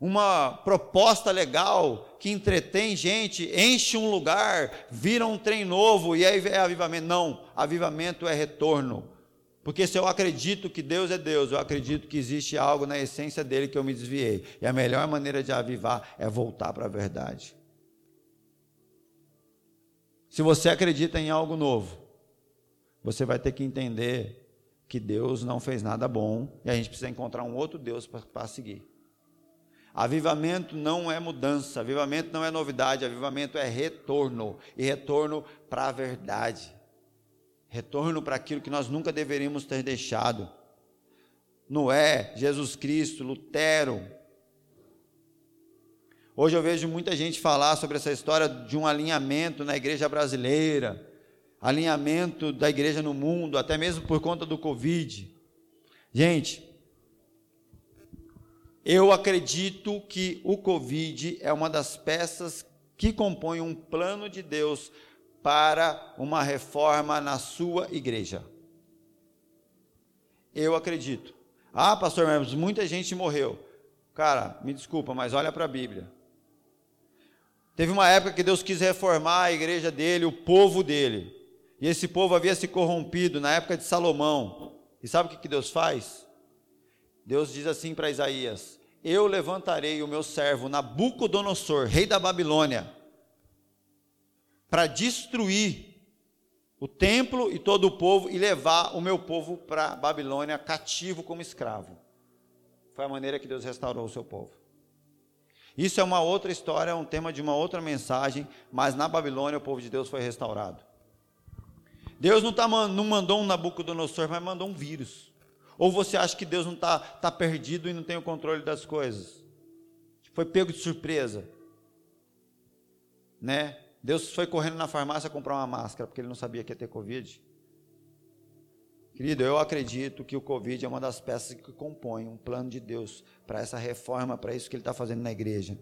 uma proposta legal que entretém gente, enche um lugar, vira um trem novo e aí é avivamento. Não, avivamento é retorno. Porque se eu acredito que Deus é Deus, eu acredito que existe algo na essência dele que eu me desviei. E a melhor maneira de avivar é voltar para a verdade. Se você acredita em algo novo, você vai ter que entender que Deus não fez nada bom e a gente precisa encontrar um outro Deus para seguir. Avivamento não é mudança, avivamento não é novidade, avivamento é retorno e retorno para a verdade, retorno para aquilo que nós nunca deveríamos ter deixado. Noé, Jesus Cristo, Lutero. Hoje eu vejo muita gente falar sobre essa história de um alinhamento na igreja brasileira, alinhamento da igreja no mundo, até mesmo por conta do Covid. Gente, eu acredito que o Covid é uma das peças que compõem um plano de Deus para uma reforma na sua igreja. Eu acredito. Ah, pastor, mas muita gente morreu. Cara, me desculpa, mas olha para a Bíblia. Teve uma época que Deus quis reformar a igreja dele, o povo dele. E esse povo havia se corrompido na época de Salomão. E sabe o que Deus faz? Deus diz assim para Isaías: Eu levantarei o meu servo Nabucodonosor, rei da Babilônia, para destruir o templo e todo o povo e levar o meu povo para Babilônia cativo como escravo. Foi a maneira que Deus restaurou o seu povo. Isso é uma outra história, é um tema de uma outra mensagem, mas na Babilônia o povo de Deus foi restaurado. Deus não, tá, não mandou um Nabucodonosor, mas mandou um vírus. Ou você acha que Deus não está tá perdido e não tem o controle das coisas? Foi pego de surpresa. Né? Deus foi correndo na farmácia comprar uma máscara, porque ele não sabia que ia ter Covid. Querido, eu acredito que o Covid é uma das peças que compõem um plano de Deus para essa reforma, para isso que Ele está fazendo na igreja.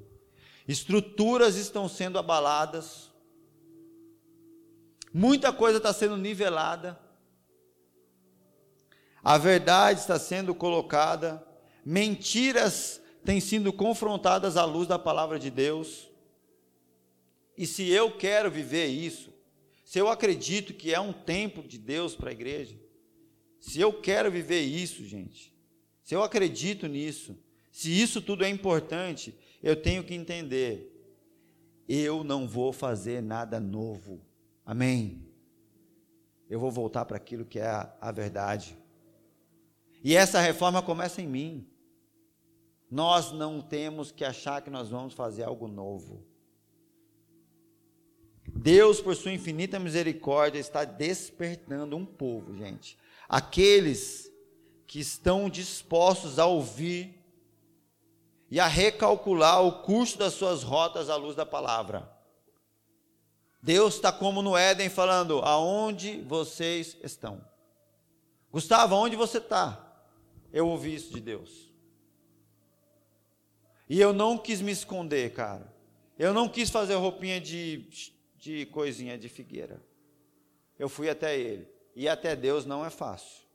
Estruturas estão sendo abaladas, muita coisa está sendo nivelada, a verdade está sendo colocada, mentiras têm sido confrontadas à luz da palavra de Deus. E se eu quero viver isso, se eu acredito que é um tempo de Deus para a igreja, se eu quero viver isso, gente, se eu acredito nisso, se isso tudo é importante, eu tenho que entender: eu não vou fazer nada novo. Amém? Eu vou voltar para aquilo que é a, a verdade. E essa reforma começa em mim. Nós não temos que achar que nós vamos fazer algo novo. Deus, por sua infinita misericórdia, está despertando um povo, gente. Aqueles que estão dispostos a ouvir e a recalcular o curso das suas rotas à luz da palavra. Deus está como no Éden falando: aonde vocês estão? Gustavo, aonde você está? Eu ouvi isso de Deus. E eu não quis me esconder, cara. Eu não quis fazer roupinha de, de coisinha de figueira. Eu fui até ele. E até Deus não é fácil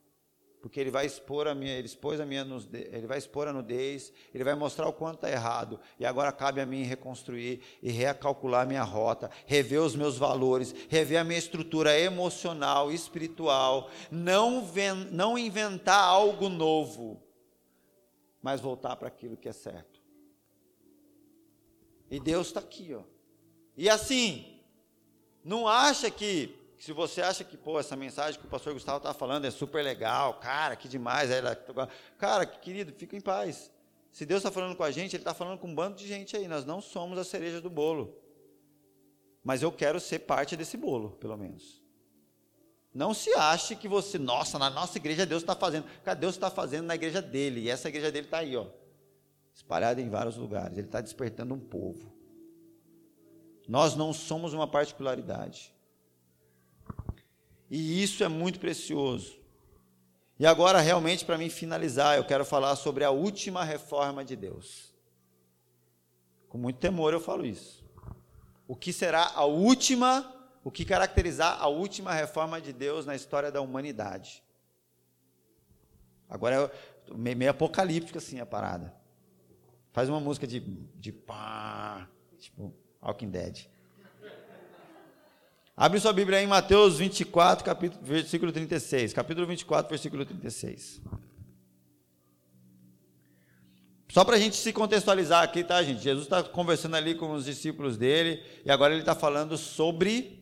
porque ele vai expor a minha, ele expôs a minha, ele vai expor a nudez, ele vai mostrar o quanto está errado, e agora cabe a mim reconstruir e recalcular a minha rota, rever os meus valores, rever a minha estrutura emocional, espiritual, não, não inventar algo novo, mas voltar para aquilo que é certo. E Deus está aqui, ó. E assim, não acha que se você acha que, pô, essa mensagem que o pastor Gustavo está falando é super legal, cara, que demais. Cara, querido, fica em paz. Se Deus está falando com a gente, Ele está falando com um bando de gente aí. Nós não somos a cereja do bolo. Mas eu quero ser parte desse bolo, pelo menos. Não se ache que você, nossa, na nossa igreja Deus está fazendo. Cara, Deus está fazendo na igreja dele. E essa igreja dele está aí, ó. Espalhada em vários lugares. Ele está despertando um povo. Nós não somos uma particularidade. E isso é muito precioso. E agora, realmente, para mim finalizar, eu quero falar sobre a última reforma de Deus. Com muito temor eu falo isso. O que será a última, o que caracterizar a última reforma de Deus na história da humanidade. Agora é meio apocalíptica assim a parada. Faz uma música de, de pá, tipo Walking Dead. Abre sua Bíblia aí em Mateus 24, capítulo, versículo 36. Capítulo 24, versículo 36. Só para a gente se contextualizar aqui, tá, gente? Jesus está conversando ali com os discípulos dele e agora ele está falando sobre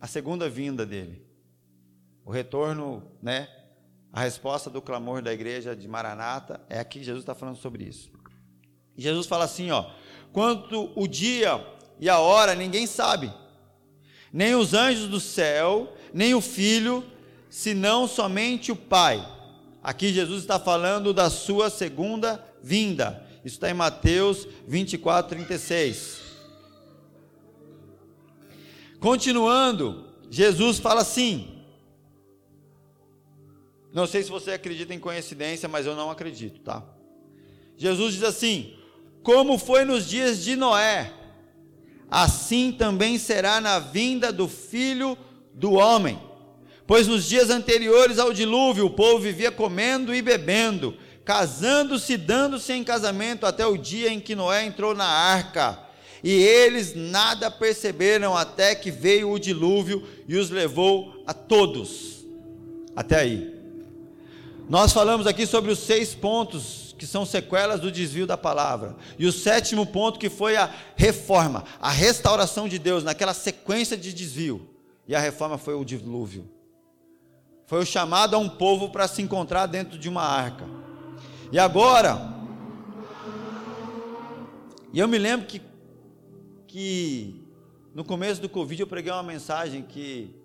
a segunda vinda dele. O retorno, né? A resposta do clamor da igreja de Maranata é aqui que Jesus está falando sobre isso. E Jesus fala assim, ó: quanto o dia e a hora ninguém sabe, nem os anjos do céu, nem o filho, senão somente o Pai. Aqui Jesus está falando da sua segunda vinda. Isso está em Mateus 24, 36. Continuando, Jesus fala assim. Não sei se você acredita em coincidência, mas eu não acredito, tá? Jesus diz assim: Como foi nos dias de Noé, assim também será na vinda do filho do homem. Pois nos dias anteriores ao dilúvio, o povo vivia comendo e bebendo, casando-se e dando-se em casamento, até o dia em que Noé entrou na arca. E eles nada perceberam até que veio o dilúvio e os levou a todos. Até aí. Nós falamos aqui sobre os seis pontos que são sequelas do desvio da palavra. E o sétimo ponto que foi a reforma, a restauração de Deus naquela sequência de desvio. E a reforma foi o dilúvio. Foi o chamado a um povo para se encontrar dentro de uma arca. E agora, e eu me lembro que, que no começo do Covid eu preguei uma mensagem que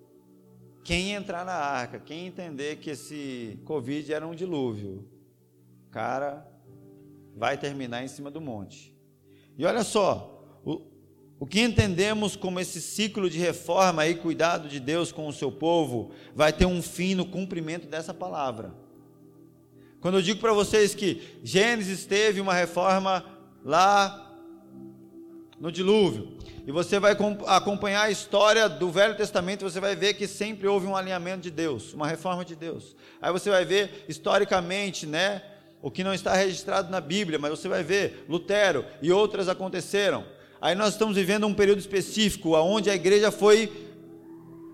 quem entrar na arca, quem entender que esse Covid era um dilúvio, cara vai terminar em cima do monte. E olha só, o, o que entendemos como esse ciclo de reforma e cuidado de Deus com o seu povo vai ter um fim no cumprimento dessa palavra. Quando eu digo para vocês que Gênesis teve uma reforma lá no dilúvio, e você vai acompanhar a história do Velho Testamento, você vai ver que sempre houve um alinhamento de Deus, uma reforma de Deus. Aí você vai ver historicamente, né, o que não está registrado na Bíblia, mas você vai ver, Lutero e outras aconteceram. Aí nós estamos vivendo um período específico, onde a igreja foi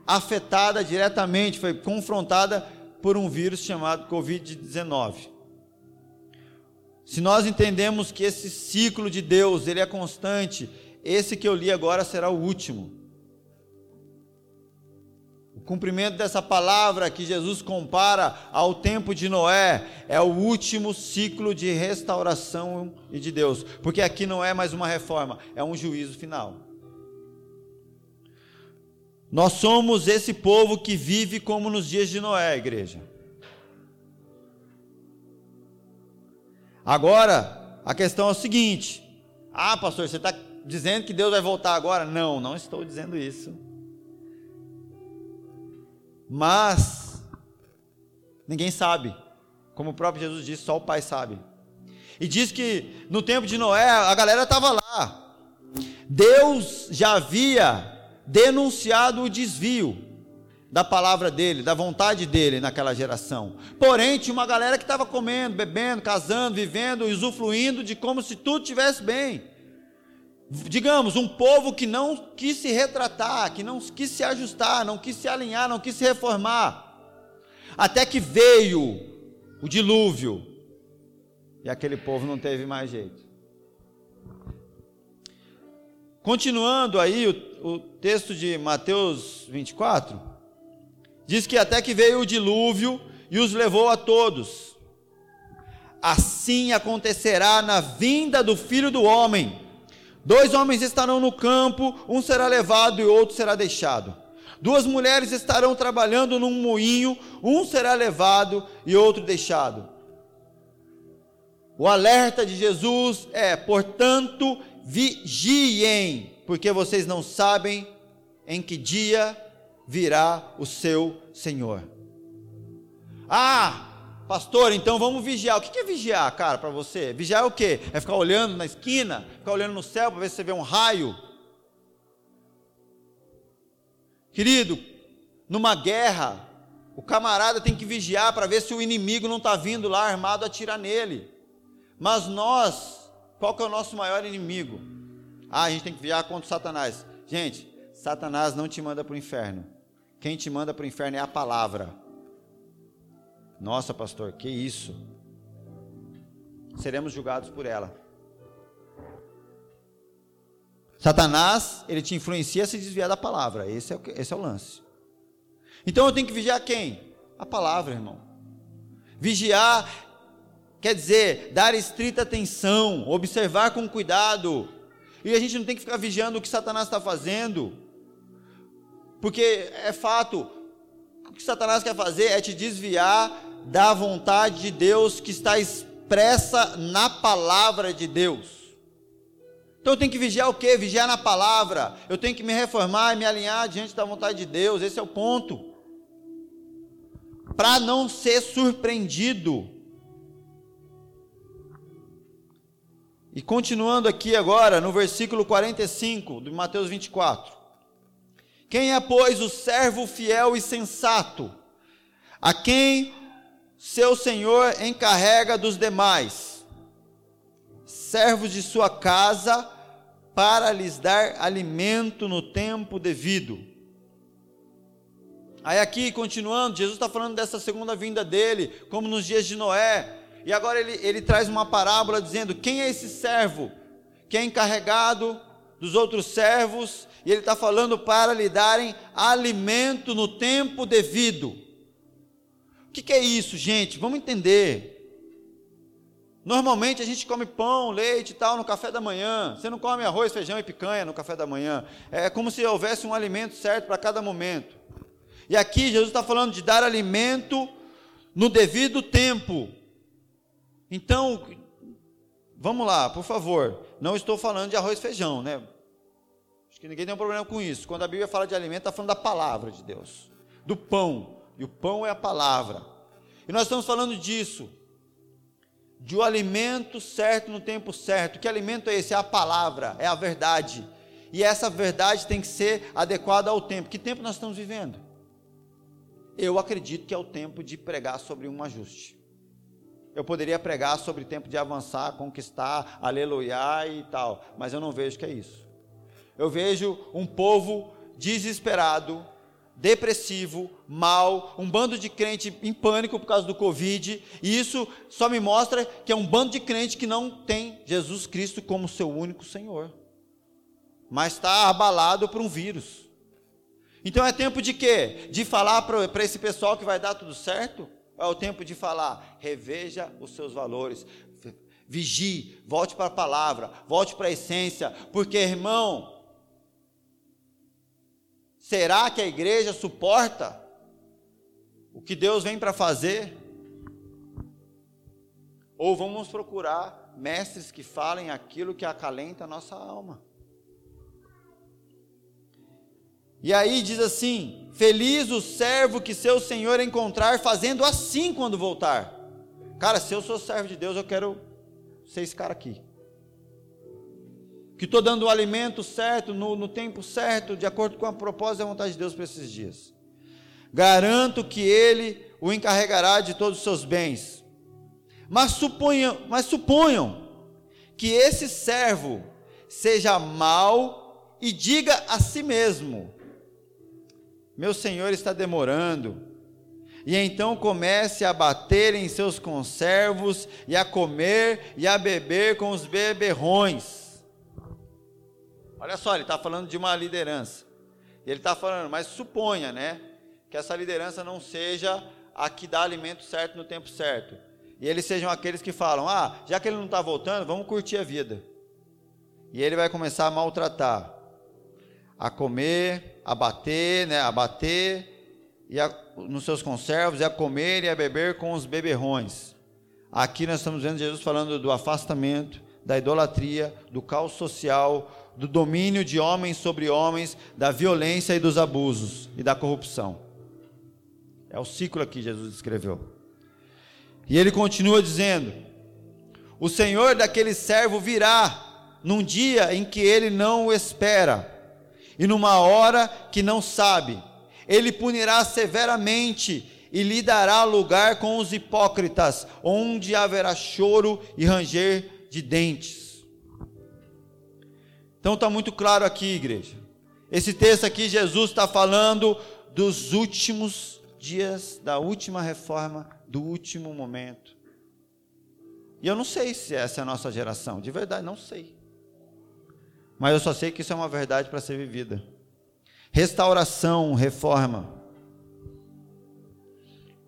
afetada diretamente, foi confrontada por um vírus chamado Covid-19. Se nós entendemos que esse ciclo de Deus, ele é constante, esse que eu li agora será o último. Cumprimento dessa palavra que Jesus compara ao tempo de Noé é o último ciclo de restauração e de Deus, porque aqui não é mais uma reforma, é um juízo final. Nós somos esse povo que vive como nos dias de Noé, igreja. Agora, a questão é o seguinte: ah, pastor, você está dizendo que Deus vai voltar agora? Não, não estou dizendo isso. Mas ninguém sabe. Como o próprio Jesus disse, só o Pai sabe. E diz que no tempo de Noé a galera estava lá. Deus já havia denunciado o desvio da palavra dele, da vontade dele naquela geração. Porém, tinha uma galera que estava comendo, bebendo, casando, vivendo, usufruindo de como se tudo estivesse bem digamos, um povo que não quis se retratar, que não quis se ajustar, não quis se alinhar, não quis se reformar, até que veio o dilúvio e aquele povo não teve mais jeito. Continuando aí o, o texto de Mateus 24, diz que até que veio o dilúvio e os levou a todos. Assim acontecerá na vinda do filho do homem. Dois homens estarão no campo, um será levado e outro será deixado. Duas mulheres estarão trabalhando num moinho, um será levado e outro deixado. O alerta de Jesus é: portanto, vigiem, porque vocês não sabem em que dia virá o seu Senhor. Ah, Pastor, então vamos vigiar. O que é vigiar, cara, para você? Vigiar é o quê? É ficar olhando na esquina, ficar olhando no céu para ver se você vê um raio. Querido, numa guerra, o camarada tem que vigiar para ver se o inimigo não está vindo lá armado a atirar nele. Mas nós Qual que é o nosso maior inimigo? Ah, a gente tem que viajar contra Satanás. Gente, Satanás não te manda para o inferno. Quem te manda para o inferno é a palavra. Nossa, pastor, que isso? Seremos julgados por ela. Satanás, ele te influencia a se desviar da palavra. Esse é, o, esse é o lance. Então eu tenho que vigiar quem? A palavra, irmão. Vigiar quer dizer dar estrita atenção, observar com cuidado. E a gente não tem que ficar vigiando o que Satanás está fazendo. Porque é fato, o que Satanás quer fazer é te desviar da vontade de Deus que está expressa na palavra de Deus. Então eu tenho que vigiar o quê? Vigiar na palavra. Eu tenho que me reformar e me alinhar diante da vontade de Deus. Esse é o ponto. Para não ser surpreendido. E continuando aqui agora, no versículo 45 de Mateus 24. Quem é, pois, o servo fiel e sensato, a quem seu senhor encarrega dos demais, servos de sua casa, para lhes dar alimento no tempo devido. Aí, aqui, continuando, Jesus está falando dessa segunda vinda dele, como nos dias de Noé, e agora ele, ele traz uma parábola dizendo: quem é esse servo que é encarregado dos outros servos e ele está falando para lhe darem alimento no tempo devido. O que, que é isso, gente? Vamos entender. Normalmente a gente come pão, leite e tal no café da manhã. Você não come arroz, feijão e picanha no café da manhã. É como se houvesse um alimento certo para cada momento. E aqui Jesus está falando de dar alimento no devido tempo. Então, vamos lá, por favor. Não estou falando de arroz e feijão, né? que ninguém tem um problema com isso. Quando a Bíblia fala de alimento, está falando da palavra de Deus, do pão. E o pão é a palavra. E nós estamos falando disso, de o um alimento certo no tempo certo. Que alimento é esse? É a palavra, é a verdade. E essa verdade tem que ser adequada ao tempo. Que tempo nós estamos vivendo? Eu acredito que é o tempo de pregar sobre um ajuste. Eu poderia pregar sobre tempo de avançar, conquistar, aleluia e tal, mas eu não vejo que é isso eu vejo um povo desesperado, depressivo, mal, um bando de crente em pânico por causa do Covid, e isso só me mostra que é um bando de crente que não tem Jesus Cristo como seu único Senhor, mas está abalado por um vírus. Então é tempo de quê? De falar para esse pessoal que vai dar tudo certo? É o tempo de falar, reveja os seus valores, vigie, volte para a palavra, volte para a essência, porque irmão, Será que a igreja suporta o que Deus vem para fazer? Ou vamos procurar mestres que falem aquilo que acalenta a nossa alma? E aí diz assim: Feliz o servo que seu senhor encontrar fazendo assim quando voltar. Cara, se eu sou servo de Deus, eu quero ser esse cara aqui que estou dando o alimento certo, no, no, tempo certo, de acordo com a propósito e a vontade de Deus para esses dias. Garanto que Ele o encarregará de todos os seus bens. Mas suponham, mas suponham que esse servo seja mau e diga a si mesmo: Meu senhor está demorando. E então comece a bater em seus conservos, e a comer e a beber com os beberrões Olha só, ele está falando de uma liderança. Ele está falando, mas suponha, né? Que essa liderança não seja a que dá alimento certo no tempo certo. E eles sejam aqueles que falam: ah, já que ele não está voltando, vamos curtir a vida. E ele vai começar a maltratar, a comer, a bater, né? A bater e a, nos seus conservos, e a comer e a beber com os beberrões. Aqui nós estamos vendo Jesus falando do afastamento, da idolatria, do caos social, do domínio de homens sobre homens, da violência e dos abusos e da corrupção. É o ciclo que Jesus escreveu. E ele continua dizendo: O Senhor daquele servo virá num dia em que ele não o espera e numa hora que não sabe. Ele punirá severamente e lhe dará lugar com os hipócritas, onde haverá choro e ranger de dentes. Então está muito claro aqui, igreja. Esse texto aqui, Jesus está falando dos últimos dias, da última reforma, do último momento. E eu não sei se essa é a nossa geração, de verdade, não sei. Mas eu só sei que isso é uma verdade para ser vivida. Restauração, reforma.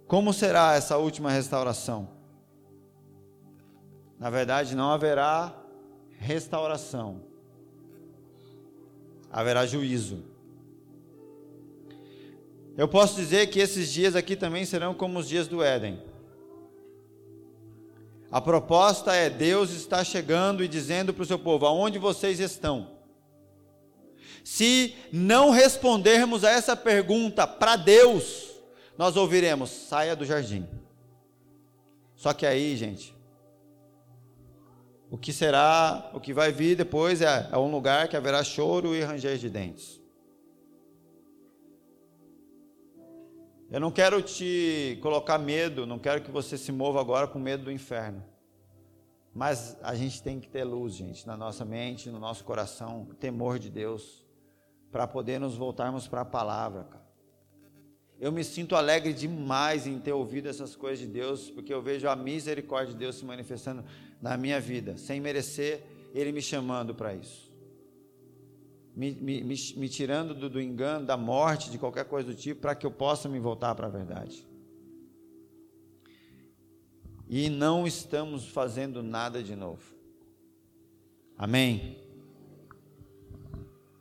Como será essa última restauração? Na verdade, não haverá restauração, haverá juízo. Eu posso dizer que esses dias aqui também serão como os dias do Éden. A proposta é: Deus está chegando e dizendo para o seu povo: aonde vocês estão? Se não respondermos a essa pergunta para Deus, nós ouviremos: saia do jardim. Só que aí, gente, o que será, o que vai vir depois é, é um lugar que haverá choro e ranger de dentes. Eu não quero te colocar medo, não quero que você se mova agora com medo do inferno. Mas a gente tem que ter luz, gente, na nossa mente, no nosso coração, temor de Deus, para poder nos voltarmos para a palavra, cara. Eu me sinto alegre demais em ter ouvido essas coisas de Deus, porque eu vejo a misericórdia de Deus se manifestando na minha vida, sem merecer Ele me chamando para isso me, me, me, me tirando do, do engano, da morte, de qualquer coisa do tipo, para que eu possa me voltar para a verdade. E não estamos fazendo nada de novo. Amém?